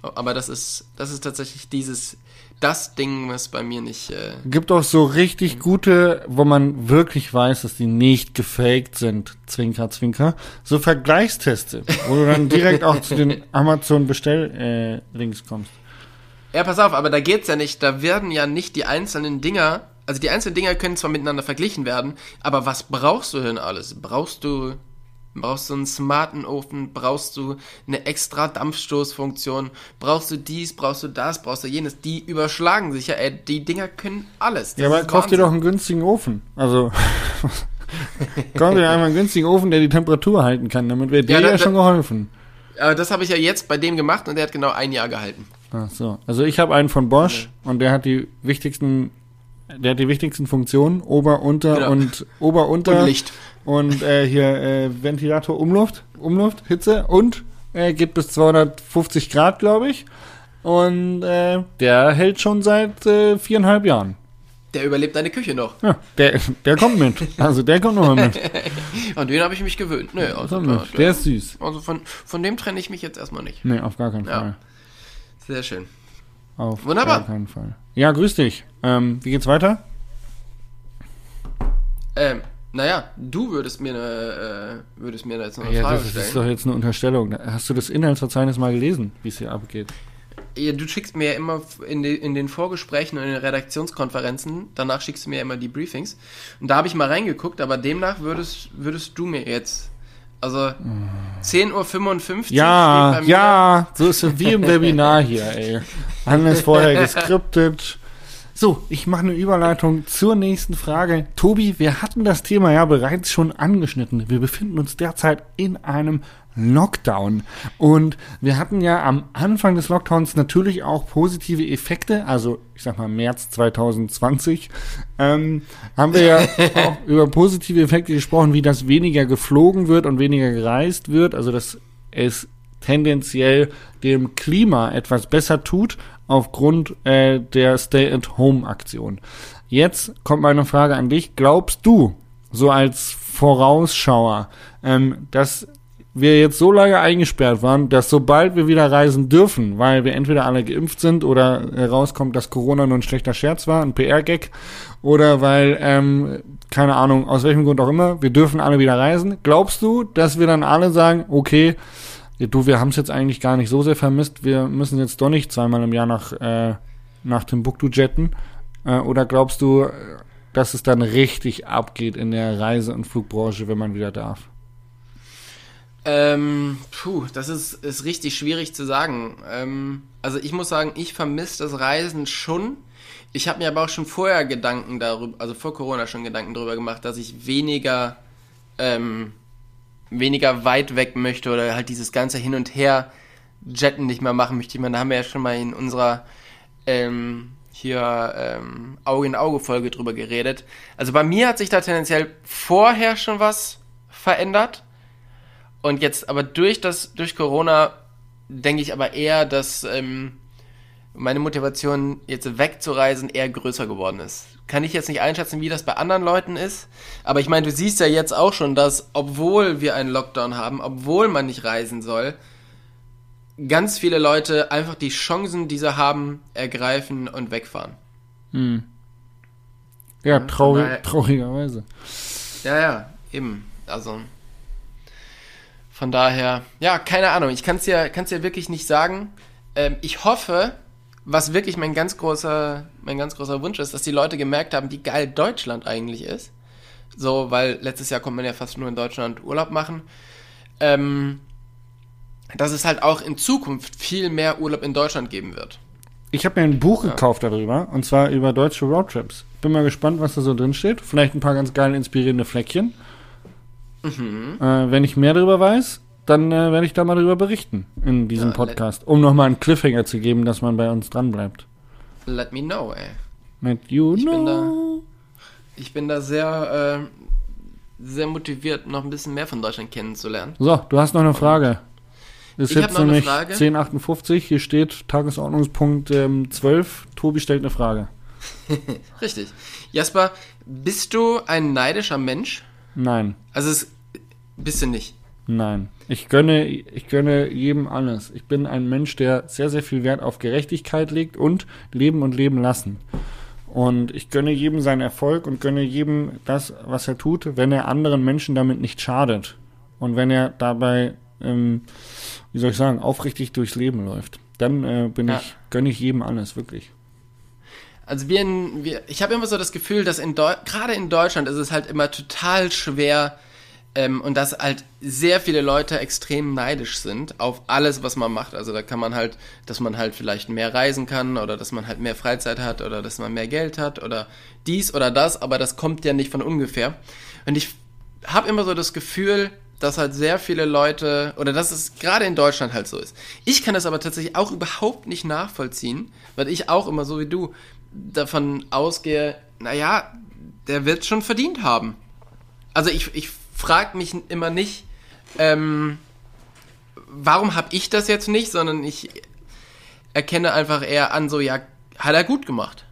Aber das ist, das ist tatsächlich dieses, das Ding, was bei mir nicht. Äh, Gibt auch so richtig gute, wo man wirklich weiß, dass die nicht gefaked sind, Zwinker, Zwinker, so Vergleichsteste, wo du dann direkt auch zu den Amazon Bestell äh, kommst. Ja, pass auf, aber da geht's ja nicht. Da werden ja nicht die einzelnen Dinger, also die einzelnen Dinger können zwar miteinander verglichen werden, aber was brauchst du denn alles? Brauchst du brauchst du einen smarten Ofen, brauchst du eine extra Dampfstoßfunktion, brauchst du dies, brauchst du das, brauchst du jenes. Die überschlagen sich ja, ey, die Dinger können alles. Das Ja, aber kauf dir doch einen günstigen Ofen. Also kauf dir einmal einen günstigen Ofen, der die Temperatur halten kann. Damit wäre dir Ja, ja, da- schon geholfen. Aber das habe ich ja jetzt bei dem gemacht und der hat genau ein Jahr gehalten. Ach so. Also ich habe einen von Bosch und der hat die wichtigsten, der hat die wichtigsten Funktionen, Ober, Unter Genau. und Ober, Unter Und Licht. und äh, hier äh, Ventilator, Umluft, Umluft, Hitze und äh, geht bis 250 Grad, glaube ich. Und äh, der hält schon seit äh, viereinhalb Jahren. Der überlebt deine Küche noch. Ja, der, der kommt mit. Also der kommt nochmal mit. An den habe ich mich gewöhnt. Nee, also, mit. Der ist süß. also von, von dem trenne ich mich jetzt erstmal nicht. Nee, auf gar keinen Ja. Fall. Sehr schön. Auf Wunderbar. gar keinen Fall. Ja, grüß dich. Ähm, wie geht's weiter? Ähm, naja, du würdest mir eine, äh, würdest mir da jetzt noch eine Ja, Frage das ist stellen. doch jetzt eine Unterstellung. Hast du das Inhaltsverzeichnis mal gelesen, wie es hier abgeht? Ja, du schickst mir ja immer in, de, in den Vorgesprächen und in den Redaktionskonferenzen, danach schickst du mir ja immer die Briefings. Und da habe ich mal reingeguckt, aber demnach würdest, würdest du mir jetzt, also 10.55 Uhr steht Ja, ja, so ist es wie im Webinar hier, ey. Alles vorher geskriptet. So, ich mache eine Überleitung zur nächsten Frage. Tobi, wir hatten das Thema ja bereits schon angeschnitten. Wir befinden uns derzeit in einem Lockdown. Und wir hatten ja am Anfang des Lockdowns natürlich auch positive Effekte, also ich sag mal März 2020, ähm, haben wir ja auch über positive Effekte gesprochen, wie das weniger geflogen wird und weniger gereist wird, also dass es tendenziell dem Klima etwas besser tut aufgrund äh, der Stay-at-Home-Aktion. Jetzt kommt meine Frage an dich. Glaubst du, so als Vorausschauer, ähm, dass wir jetzt so lange eingesperrt waren, dass sobald wir wieder reisen dürfen, weil wir entweder alle geimpft sind oder herauskommt, dass Corona nur ein schlechter Scherz war, ein PR-Gag, oder weil, ähm, keine Ahnung, aus welchem Grund auch immer, wir dürfen alle wieder reisen. Glaubst du, dass wir dann alle sagen, okay, du, wir haben es jetzt eigentlich gar nicht so sehr vermisst, wir müssen jetzt doch nicht zweimal im Jahr nach, äh, nach Timbuktu jetten? Äh, oder glaubst du, dass es dann richtig abgeht in der Reise- und Flugbranche, wenn man wieder darf? Ähm, puh, das ist, ist richtig schwierig zu sagen. Ähm, also ich muss sagen, ich vermisse das Reisen schon. Ich habe mir aber auch schon vorher Gedanken darüber, also vor Corona schon Gedanken darüber gemacht, dass ich weniger, ähm, weniger weit weg möchte oder halt dieses ganze Hin und Her Jetten nicht mehr machen möchte. Ich meine, da haben wir ja schon mal in unserer ähm, hier ähm, Auge in Auge Folge drüber geredet. Also bei mir hat sich da tendenziell vorher schon was verändert und jetzt aber durch das, durch Corona denke ich aber eher, dass ähm, meine Motivation jetzt wegzureisen eher größer geworden ist. Kann ich jetzt nicht einschätzen, wie das bei anderen Leuten ist. Aber ich meine, du siehst ja jetzt auch schon, dass obwohl wir einen Lockdown haben, obwohl man nicht reisen soll, ganz viele Leute einfach die Chancen, die sie haben, ergreifen und wegfahren. Hm. Ja, traurig, traurigerweise. Ja, ja, eben. Also von daher, ja, keine Ahnung. Ich kann es ja, kann's ja wirklich nicht sagen. Ähm, ich hoffe, was wirklich mein ganz großer, mein ganz großer Wunsch ist, dass die Leute gemerkt haben, wie geil Deutschland eigentlich ist. So, weil letztes Jahr konnte man ja fast nur in Deutschland Urlaub machen. Ähm, dass es halt auch in Zukunft viel mehr Urlaub in Deutschland geben wird. Ich habe mir ein Buch ja. gekauft darüber, und zwar über deutsche Roadtrips. Bin mal gespannt, was da so drin steht. Vielleicht ein paar ganz geile, inspirierende Fleckchen. Mhm. Äh, wenn ich mehr darüber weiß, dann äh, werde ich da mal darüber berichten in diesem ja, Podcast, um nochmal einen Cliffhanger zu geben, dass man bei uns dran bleibt. Let me know, ey. Let you ich know. Bin da, ich bin da sehr, äh, sehr motiviert, noch ein bisschen mehr von Deutschland kennenzulernen. So, du hast noch eine Frage. Ist ich jetzt nämlich 1058, hier steht Tagesordnungspunkt ähm, 12. Tobi stellt eine Frage. Richtig. Jasper, bist du ein neidischer Mensch? Nein. Also es bist du nicht. Nein. Ich gönne, ich gönne jedem alles. Ich bin ein Mensch, der sehr, sehr viel Wert auf Gerechtigkeit legt und Leben und Leben lassen. Und ich gönne jedem seinen Erfolg und gönne jedem das, was er tut, wenn er anderen Menschen damit nicht schadet. Und wenn er dabei, ähm, wie soll ich sagen, aufrichtig durchs Leben läuft. Dann äh, bin ja. ich, gönne ich jedem alles, wirklich. Also wir, in, wir ich habe immer so das Gefühl, dass in gerade in Deutschland ist es halt immer total schwer ähm, und dass halt sehr viele Leute extrem neidisch sind auf alles, was man macht. Also da kann man halt, dass man halt vielleicht mehr reisen kann oder dass man halt mehr Freizeit hat oder dass man mehr Geld hat oder dies oder das, aber das kommt ja nicht von ungefähr. Und ich habe immer so das Gefühl, dass halt sehr viele Leute, oder dass es gerade in Deutschland halt so ist. Ich kann das aber tatsächlich auch überhaupt nicht nachvollziehen, weil ich auch immer so wie du davon ausgehe, naja, der wird schon verdient haben. Also ich, ich frage mich immer nicht, ähm, warum habe ich das jetzt nicht, sondern ich erkenne einfach eher an, so, ja, hat er gut gemacht.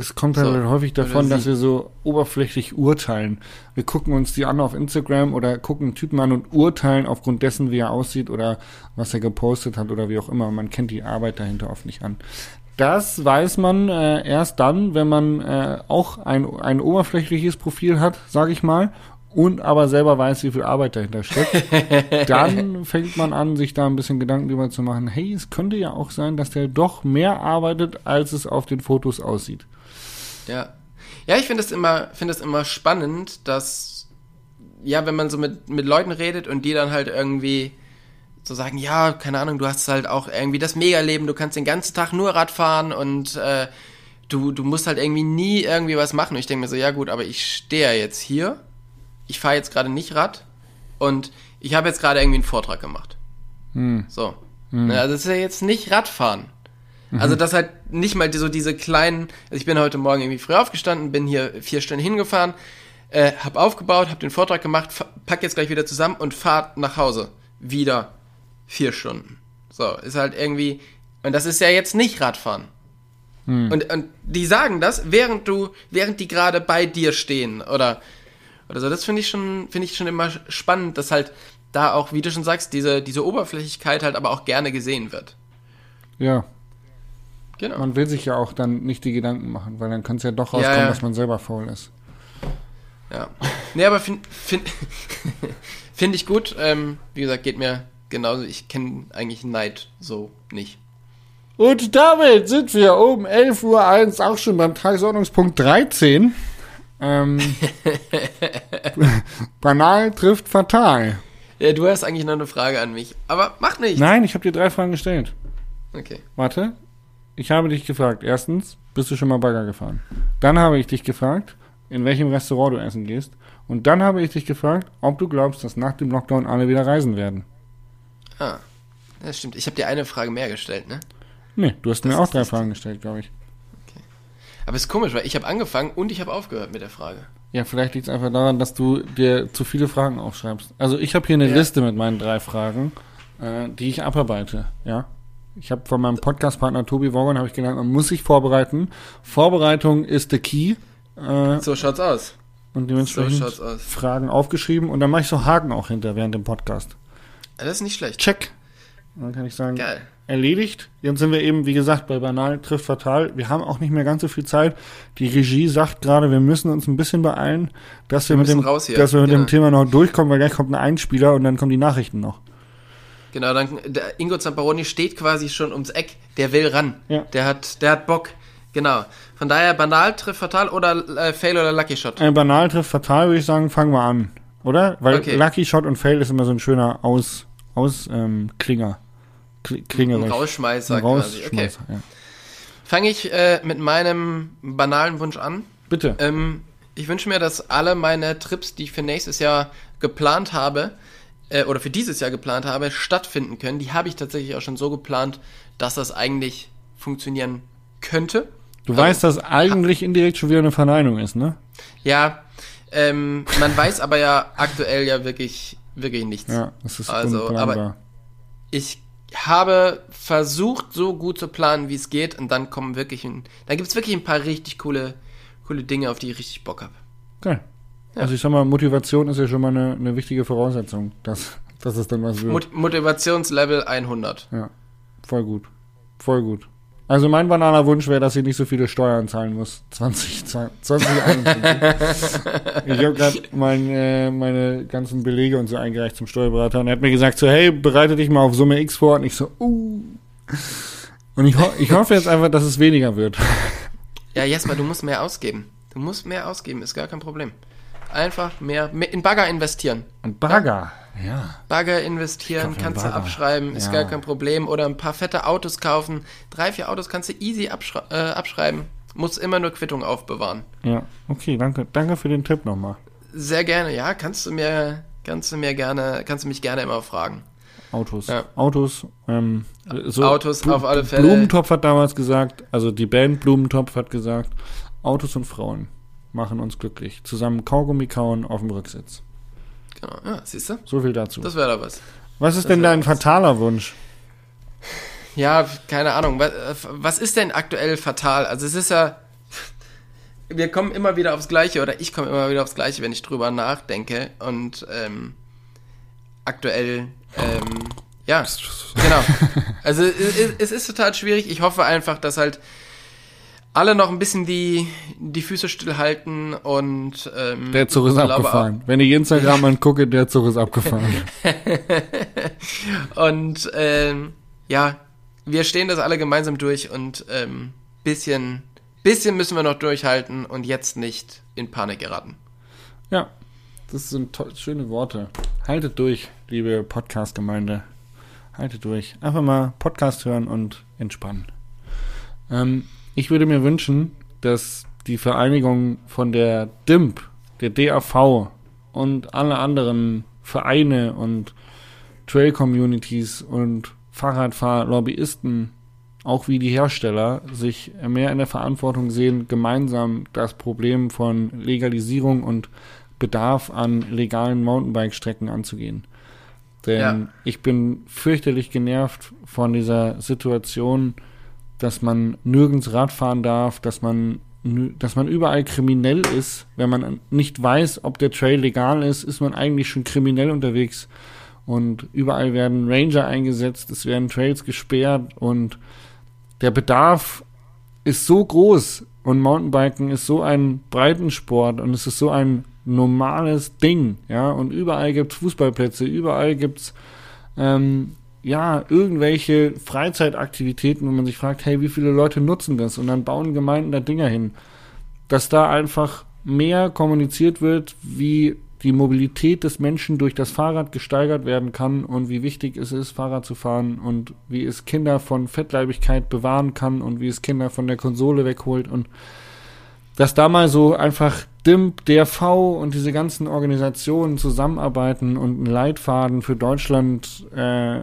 Es kommt halt so, häufig davon, dass wir so oberflächlich urteilen. Wir gucken uns die an auf Instagram oder gucken einen Typen an und urteilen aufgrund dessen, wie er aussieht oder was er gepostet hat oder wie auch immer. Man kennt die Arbeit dahinter oft nicht an. Das weiß man äh, erst dann, wenn man äh, auch ein, ein oberflächliches Profil hat, sage ich mal, und aber selber weiß, wie viel Arbeit dahinter steckt. dann fängt man an, sich da ein bisschen Gedanken drüber zu machen, hey, es könnte ja auch sein, dass der doch mehr arbeitet, als es auf den Fotos aussieht. Ja. Ja, ich finde es immer, finde es immer spannend, dass, ja, wenn man so mit, mit Leuten redet und die dann halt irgendwie so sagen, ja, keine Ahnung, du hast halt auch irgendwie das Mega-Leben, du kannst den ganzen Tag nur Rad fahren und äh, du, du musst halt irgendwie nie irgendwie was machen. Und ich denke mir so, ja gut, aber ich stehe ja jetzt hier, ich fahre jetzt gerade nicht Rad und ich habe jetzt gerade irgendwie einen Vortrag gemacht. Hm. So. Ja, das ist ja jetzt nicht Radfahren. Also das halt nicht mal so diese kleinen, also ich bin heute Morgen irgendwie früh aufgestanden, bin hier vier Stunden hingefahren, äh, hab aufgebaut, hab den Vortrag gemacht, pack jetzt gleich wieder zusammen und fahr nach Hause. Wieder vier Stunden. So, ist halt irgendwie, und das ist ja jetzt nicht Radfahren. Und, und die sagen das, während du, während die gerade bei dir stehen oder, oder so. Das finde ich schon, finde ich schon immer spannend, dass halt da auch, wie du schon sagst, diese, diese Oberflächlichkeit halt aber auch gerne gesehen wird. Ja, Genau. man will sich ja auch dann nicht die Gedanken machen, weil dann kann es ja doch Ja, rauskommen, ja. dass man selber faul ist. Ja. Nee, aber finde find, find ich gut. Ähm, wie gesagt, geht mir genauso. Ich kenne eigentlich Neid so nicht. Und damit sind wir um 11.01 Uhr auch schon beim Tagesordnungspunkt 13. Ähm, banal trifft fatal. Ja, du hast eigentlich noch eine Frage an mich. Aber mach nicht. Nein, ich habe dir drei Fragen gestellt. Okay. Warte. Ich habe dich gefragt. Erstens, bist du schon mal Bagger gefahren? Dann habe ich dich gefragt, in welchem Restaurant du essen gehst. Und dann habe ich dich gefragt, ob du glaubst, dass nach dem Lockdown alle wieder reisen werden. Ah, das stimmt. Ich habe dir eine Frage mehr gestellt, ne? Nee, du hast Das mir auch drei. Fragen gestellt, glaube ich. Aber ist komisch, weil ich habe angefangen und ich habe aufgehört mit der Frage. Ja, vielleicht liegt es einfach daran, dass du dir zu viele Fragen aufschreibst. Also ich habe hier eine Ja. Liste mit meinen drei Fragen, äh, die ich abarbeite. Ja, ich habe von meinem Podcastpartner Tobi Wogan habe ich gelernt, man muss sich vorbereiten. Vorbereitung ist the key. Äh, So schaut's aus. und So dementsprechend aus. Fragen aufgeschrieben und dann mache ich so Haken auch hinter während dem Podcast. Das ist nicht schlecht. Check. Dann kann ich sagen, Geil. erledigt. Jetzt sind wir eben, wie gesagt, bei Banal trifft fatal. Wir haben auch nicht mehr ganz so viel Zeit. Die Regie sagt gerade, wir müssen uns ein bisschen beeilen, dass wir, mit müssen dem, dass wir mit Genau. dem Thema noch durchkommen, weil gleich kommt ein Einspieler und dann kommen die Nachrichten noch. Genau, dann Ingo Zamparoni steht quasi schon ums Eck. Der will ran. Ja. Der hat, der hat Bock. Genau. Von daher banal trifft fatal oder äh, Fail oder Lucky Shot. Äh, Banal trifft fatal, würde ich sagen, fangen wir an. Oder? Weil Okay. Lucky Shot und Fail ist immer so ein schöner Aus, Aus, ähm, Klinger. Kl Ein. Rausschmeißer Ein quasi. Okay. Rausschmeißer, ja. Fange ich äh, mit meinem banalen Wunsch an. Bitte. Ähm, ich wünsche mir, dass alle meine Trips, die ich für nächstes Jahr geplant habe, äh, oder für dieses Jahr geplant habe, stattfinden können. Die habe ich tatsächlich auch schon so geplant, dass das eigentlich funktionieren könnte. Du Also, weißt, dass eigentlich indirekt schon wieder eine Verneinung ist, ne? Ja, ähm, man weiß aber ja aktuell ja wirklich, wirklich nichts. Ja, das ist Also, unplanbar. aber- Ich habe versucht, so gut zu planen, wie es geht, und dann kommen wirklich, ein, dann gibt's wirklich ein paar richtig coole, coole Dinge, auf die ich richtig Bock habe. Geil. Ja. Also ich sag mal, Motivation ist ja schon mal eine, eine wichtige Voraussetzung, dass, dass es dann was wird. Mot Motivationslevel 100. ja, voll gut. Voll gut. Also mein banaler Wunsch wäre, dass ich nicht so viele Steuern zahlen muss. 20, 2021. ich habe gerade mein, äh, meine ganzen Belege und so eingereicht zum Steuerberater und er hat mir gesagt so, hey, bereite dich mal auf Summe X vor und ich so, uh. Und ich, ho ich hoffe jetzt einfach, dass es weniger wird. Ja, Jesper, du musst mehr ausgeben. Du musst mehr ausgeben, ist gar kein Problem. Einfach mehr, mehr in Bagger investieren. Und Bagger, ja. Bagger investieren, kannst du Bagger. abschreiben, ist Ja. gar kein Problem. Oder ein paar fette Autos kaufen. Drei, vier Autos kannst du easy abschrei äh, abschreiben. Musst immer nur Quittung aufbewahren. Ja, okay, danke. Danke für den Tipp nochmal. Sehr gerne, ja, kannst du mir, kannst du mir gerne, kannst du mich gerne immer fragen. Autos. Ja. Autos. Ähm, so Autos auf alle Fälle. Blumentopf hat damals gesagt, also die Band Blumentopf hat gesagt, Autos und Frauen machen uns glücklich. Zusammen Kaugummi kauen auf dem Rücksitz. Genau, ja, siehst du? So viel dazu. Das wäre da was. Was ist das denn dein was. fataler Wunsch? Ja, keine Ahnung. Was, was ist denn aktuell fatal? Also es ist ja, wir kommen immer wieder aufs Gleiche oder ich komme immer wieder aufs Gleiche, wenn ich drüber nachdenke. Und ähm, aktuell, ähm, ja, genau. Also es, es ist total schwierig. Ich hoffe einfach, dass halt alle noch ein bisschen die, die Füße stillhalten und ähm, Der Zug ist abgefahren. Wenn ich Instagram angucke, der Zug ist abgefahren. Und ähm, ja, wir stehen das alle gemeinsam durch und ähm, bisschen, bisschen müssen wir noch durchhalten und jetzt nicht in Panik geraten. ja, das sind schöne Worte. Haltet durch, liebe Podcast-Gemeinde. Haltet durch. Einfach mal Podcast hören und entspannen. Ähm, ich würde mir wünschen, dass die Vereinigung von der DIMP, der DAV und alle anderen Vereine und Trail-Communities und Fahrradfahr-Lobbyisten, auch wie die Hersteller, sich mehr in der Verantwortung sehen, gemeinsam das Problem von Legalisierung und Bedarf an legalen Mountainbike-Strecken anzugehen. Denn Ja. ich bin fürchterlich genervt von dieser Situation, dass man nirgends Rad fahren darf, dass man, dass man überall kriminell ist. Wenn man nicht weiß, ob der Trail legal ist, ist man eigentlich schon kriminell unterwegs. Und überall werden Ranger eingesetzt, es werden Trails gesperrt und der Bedarf ist so groß und Mountainbiken ist so ein Breitensport und es ist so ein normales Ding, ja, und überall gibt's Fußballplätze, überall gibt's ähm, ja, irgendwelche Freizeitaktivitäten, wo man sich fragt, hey, wie viele Leute nutzen das? Und dann bauen Gemeinden da Dinger hin. Dass da einfach mehr kommuniziert wird, wie die Mobilität des Menschen durch das Fahrrad gesteigert werden kann und wie wichtig es ist, Fahrrad zu fahren und wie es Kinder von Fettleibigkeit bewahren kann und wie es Kinder von der Konsole wegholt und dass da mal so einfach DIMP, DRV und diese ganzen Organisationen zusammenarbeiten und einen Leitfaden für Deutschland äh,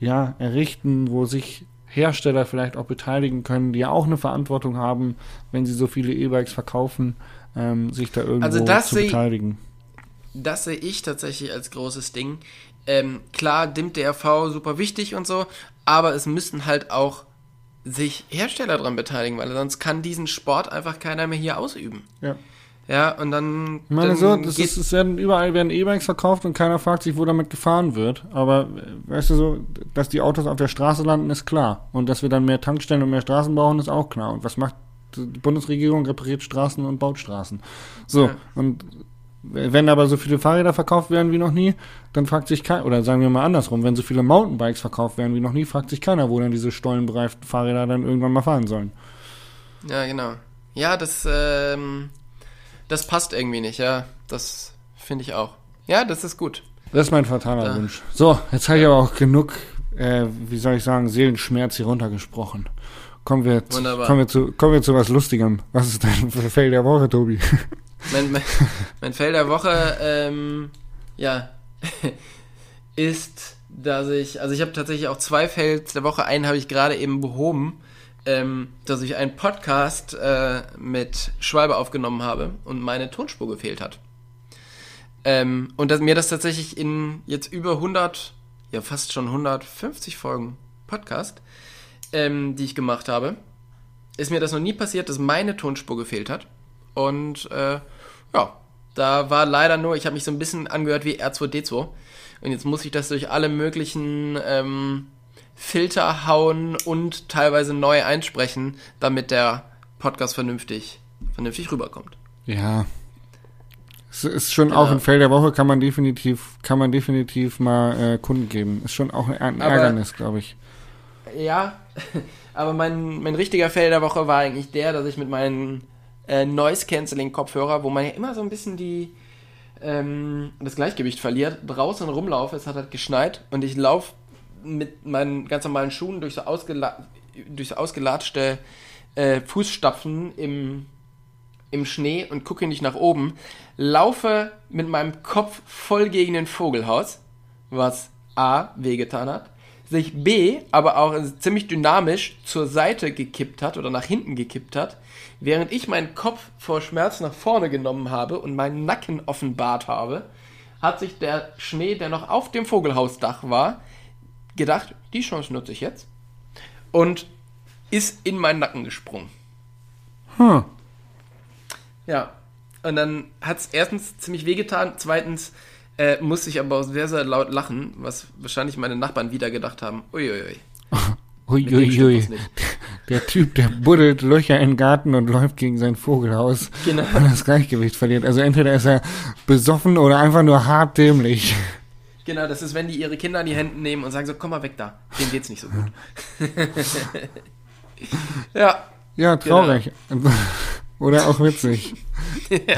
ja, errichten, wo sich Hersteller vielleicht auch beteiligen können, die ja auch eine Verantwortung haben, wenn sie so viele E-Bikes verkaufen, ähm, sich da irgendwo Also das zu sehe- beteiligen. Das sehe ich tatsächlich als großes Ding. Ähm, klar, DIMP DRV super wichtig und so, aber es müssen halt auch sich Hersteller dran beteiligen, weil sonst kann diesen Sport einfach keiner mehr hier ausüben. Ja. Ja, und dann, Ich meine dann so, das ist, es werden überall werden E-Bikes verkauft und keiner fragt sich, wo damit gefahren wird. Aber äh, weißt du so, dass die Autos auf der Straße landen, ist klar. Und dass wir dann mehr Tankstellen und mehr Straßen brauchen, ist auch klar. Und was macht die Bundesregierung? Repariert Straßen und baut Straßen. So, Ja. und wenn aber so viele Fahrräder verkauft werden wie noch nie, dann fragt sich keiner, oder sagen wir mal andersrum, wenn so viele Mountainbikes verkauft werden wie noch nie, fragt sich keiner, wo dann diese stollenbereiften Fahrräder dann irgendwann mal fahren sollen. Ja, genau. Ja, das, ähm, das passt irgendwie nicht, ja. Das finde ich auch. Ja, das ist gut. Das ist mein fataler Ja. Wunsch. So, jetzt habe ich aber auch genug, äh, wie soll ich sagen, Seelenschmerz hier runtergesprochen. Kommen wir, zu, Wunderbar. kommen, wir zu, kommen wir zu was Lustigem. Was ist dein Fell der Woche, Tobi? Mein, mein, mein Fell der Woche, ähm, ja, ist, dass ich, also ich habe tatsächlich auch zwei Fails der Woche. Einen habe ich gerade eben behoben, ähm, dass ich einen Podcast äh, mit Schwalbe aufgenommen habe und meine Tonspur gefehlt hat. Ähm, und dass mir das tatsächlich in jetzt über 100, ja fast schon 150 Folgen Podcast, ähm, die ich gemacht habe, ist mir das noch nie passiert, dass meine Tonspur gefehlt hat. Und äh, ja, da war leider nur, ich habe mich so ein bisschen angehört wie R2D2. Und jetzt muss ich das durch alle möglichen ähm, Filter hauen und teilweise neu einsprechen, damit der Podcast vernünftig, vernünftig rüberkommt. Ja. Es ist schon Genau. auch ein Fell der Woche, kann man definitiv, kann man definitiv mal äh, Kunden geben. Ist schon auch ein Ärgernis, glaube ich. Ja, aber mein, mein richtiger Fail der Woche war eigentlich der, dass ich mit meinen äh, Noise-Canceling-Kopfhörer, wo man ja immer so ein bisschen die ähm, das Gleichgewicht verliert, draußen rumlaufe, es hat halt geschneit und ich laufe mit meinen ganz normalen Schuhen durch so, ausgela durch so ausgelatschte äh, Fußstapfen im, im Schnee und gucke nicht nach oben, laufe mit meinem Kopf voll gegen den Vogelhaus, was A, wehgetan hat, sich B, aber auch ziemlich dynamisch zur Seite gekippt hat oder nach hinten gekippt hat, während ich meinen Kopf vor Schmerz nach vorne genommen habe und meinen Nacken offenbart habe, hat sich der Schnee, der noch auf dem Vogelhausdach war, gedacht, die Chance nutze ich jetzt und ist in meinen Nacken gesprungen. Hm. Ja. Und dann hat es erstens ziemlich wehgetan, zweitens äh, musste ich aber auch sehr, sehr laut lachen, was wahrscheinlich meine Nachbarn wieder gedacht haben. Uiuiui. Uiuiui. Der Typ, der buddelt Löcher in den Garten und läuft gegen sein Vogelhaus Genau. und das Gleichgewicht verliert. Also entweder ist er besoffen oder einfach nur hart dämlich. Genau, das ist, wenn die ihre Kinder in die Hände nehmen und sagen so, komm mal weg da, dem geht's nicht so gut. ja, Ja, traurig. Oder auch witzig.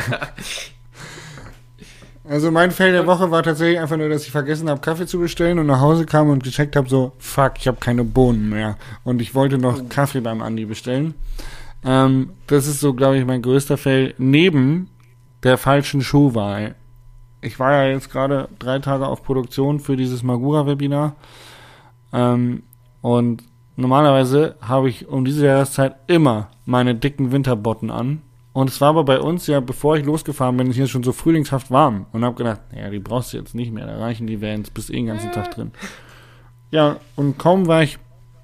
Also mein Fail der Woche war tatsächlich einfach nur, dass ich vergessen habe, Kaffee zu bestellen und nach Hause kam und gecheckt habe, so, fuck, ich habe keine Bohnen mehr. Und ich wollte noch Kaffee beim Andi bestellen. Ähm, das ist so, glaube ich, mein größter Fail neben der falschen Schuhwahl. Ich war ja jetzt gerade drei Tage auf Produktion für dieses Magura-Webinar. Ähm, und normalerweise habe ich um diese Jahreszeit immer meine dicken Winterbotten an. Und es war aber bei uns ja, bevor ich losgefahren bin, hier schon so frühlingshaft warm. Und habe gedacht, naja, die brauchst du jetzt nicht mehr. Da reichen die Vans, bist eh den ganzen Tag drin. Ja, und kaum war ich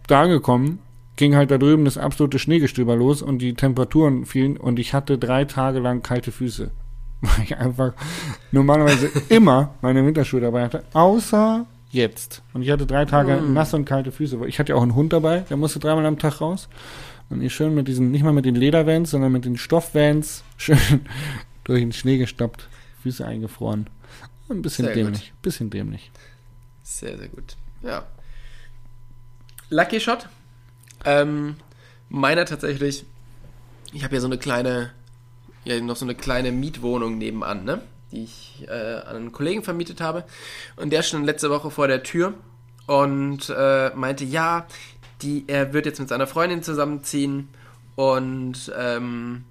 da angekommen, ging halt da drüben das absolute Schneegestöber los und die Temperaturen fielen und ich hatte drei Tage lang kalte Füße. Weil ich einfach normalerweise immer meine Winterschuhe dabei hatte, außer jetzt. Und ich hatte drei Tage Mm. nasse und kalte Füße. Ich hatte ja auch einen Hund dabei, der musste dreimal am Tag raus. Und ich schön mit diesen, nicht mal mit den Ledervans, sondern mit den Stoffvans, schön durch den Schnee gestoppt, Füße eingefroren. Ein bisschen Sehr gut. dämlich, bisschen dämlich. Sehr, sehr gut. Ja. Lucky Shot. Ähm, meiner tatsächlich. Ich habe ja so eine kleine, ja noch so eine kleine Mietwohnung nebenan, ne? Die ich äh, an einen Kollegen vermietet habe. Und der stand letzte Woche vor der Tür und äh, meinte, ja, die, er wird jetzt mit seiner Freundin zusammenziehen und ähm,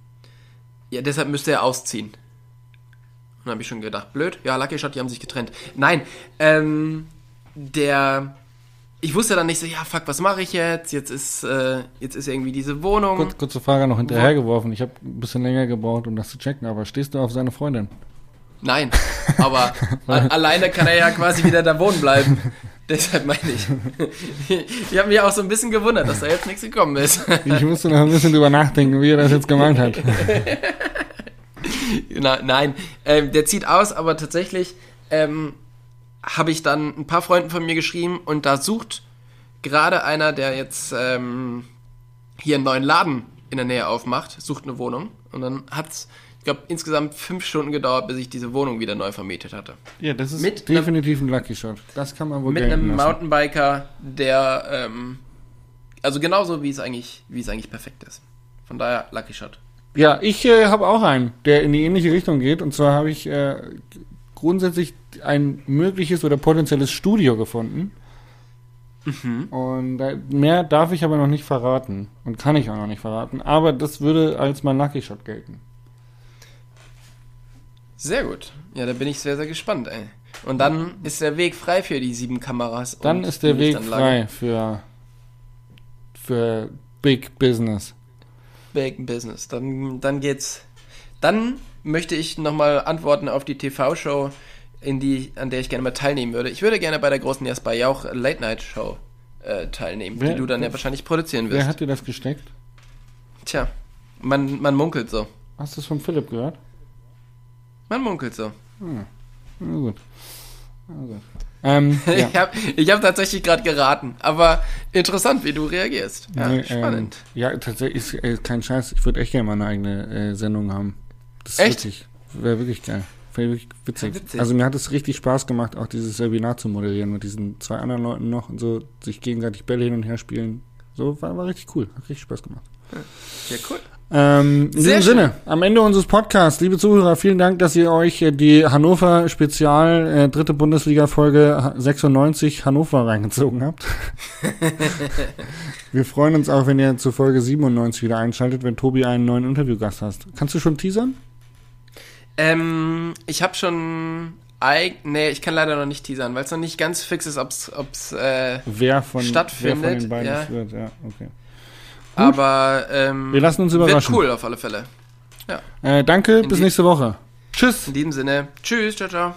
ja, deshalb müsste er ausziehen. Und dann habe ich schon gedacht, blöd, ja, Lucky Shot, die haben sich getrennt. Nein, ähm, der, ich wusste dann nicht so, ja, fuck, was mache ich jetzt? Jetzt ist, äh, jetzt ist irgendwie diese Wohnung. Kurz, kurze Frage noch hinterhergeworfen. Ich habe ein bisschen länger gebraucht, um das zu checken, aber stehst du auf seine Freundin? Nein, aber alleine kann er ja quasi wieder da wohnen bleiben. Deshalb meine ich. Ich habe mich auch so ein bisschen gewundert, dass da jetzt nichts gekommen ist. Ich musste noch ein bisschen drüber nachdenken, wie er das jetzt gemeint hat. Na, nein, ähm, der zieht aus, aber tatsächlich ähm, habe ich dann ein paar Freunden von mir geschrieben und da sucht gerade einer, der jetzt ähm, hier einen neuen Laden in der Nähe aufmacht, sucht eine Wohnung und dann hat's, ich glaube, insgesamt fünf Stunden gedauert, bis ich diese Wohnung wieder neu vermietet hatte. Ja, das ist Mit definitiv ein Lucky Shot. Das kann man wohl Mit einem lassen. Mountainbiker, der ähm, also genauso wie es eigentlich, wie es eigentlich perfekt ist. Von daher Lucky Shot. Ja, ich äh, habe auch einen, der in die ähnliche Richtung geht. Und zwar habe ich äh, grundsätzlich ein mögliches oder potenzielles Studio gefunden. Und äh, mehr darf ich aber noch nicht verraten. Und kann ich auch noch nicht verraten. Aber das würde als mein Lucky Shot gelten. Sehr gut. Ja, da bin ich sehr, sehr gespannt, ey. Und dann ist der Weg frei für die sieben Kameras. Dann und ist der Weg frei für, für Big Business. Big Business. Dann, dann geht's. Dann möchte ich nochmal antworten auf die TV-Show, in die, an der ich gerne mal teilnehmen würde. Ich würde gerne bei der großen Jasper Jauch Late Night Show äh, teilnehmen, Wer- die du dann ja wahrscheinlich produzieren wirst. Wer hat dir das gesteckt? Tja, man, man munkelt so. Hast du es von Philipp gehört? Man munkelt so. Na gut. Na gut. Ähm, ja. Ich habe ich hab tatsächlich gerade geraten, aber interessant, wie du reagierst. Ja, Nee, spannend. Ähm, ja, tatsächlich ist äh, kein Scheiß. Ich würde echt gerne mal eine eigene äh, Sendung haben. Das ist Echt? witzig. Wäre wirklich geil. Wäre wirklich witzig. Ja, witzig. Also mir hat es richtig Spaß gemacht, auch dieses Webinar zu moderieren mit diesen zwei anderen Leuten noch und so sich gegenseitig Bälle hin und her spielen. So war, war richtig cool. Hat richtig Spaß gemacht. Ja, cool. Ähm, in Sehr diesem schön. Sinne, am Ende unseres Podcasts, liebe Zuhörer, vielen Dank, dass ihr euch äh, die Hannover Spezial äh, dritte Bundesliga Folge ha- 96 Hannover reingezogen habt. Wir freuen uns auch, wenn ihr zur Folge 97 wieder einschaltet, wenn Tobi einen neuen Interviewgast hast. Kannst du schon teasern? Ähm, ich habe schon. Nee, ich kann leider noch nicht teasern, weil es noch nicht ganz fix ist, ob's, ob's äh, Wer von, Stattfindet, wer von den beiden ja. es wird? Ja, okay. aber ähm, Wir lassen uns wird überraschen. cool auf alle Fälle. Äh, danke, bis die- nächste Woche. Tschüss. In diesem Sinne, tschüss, ciao, ciao.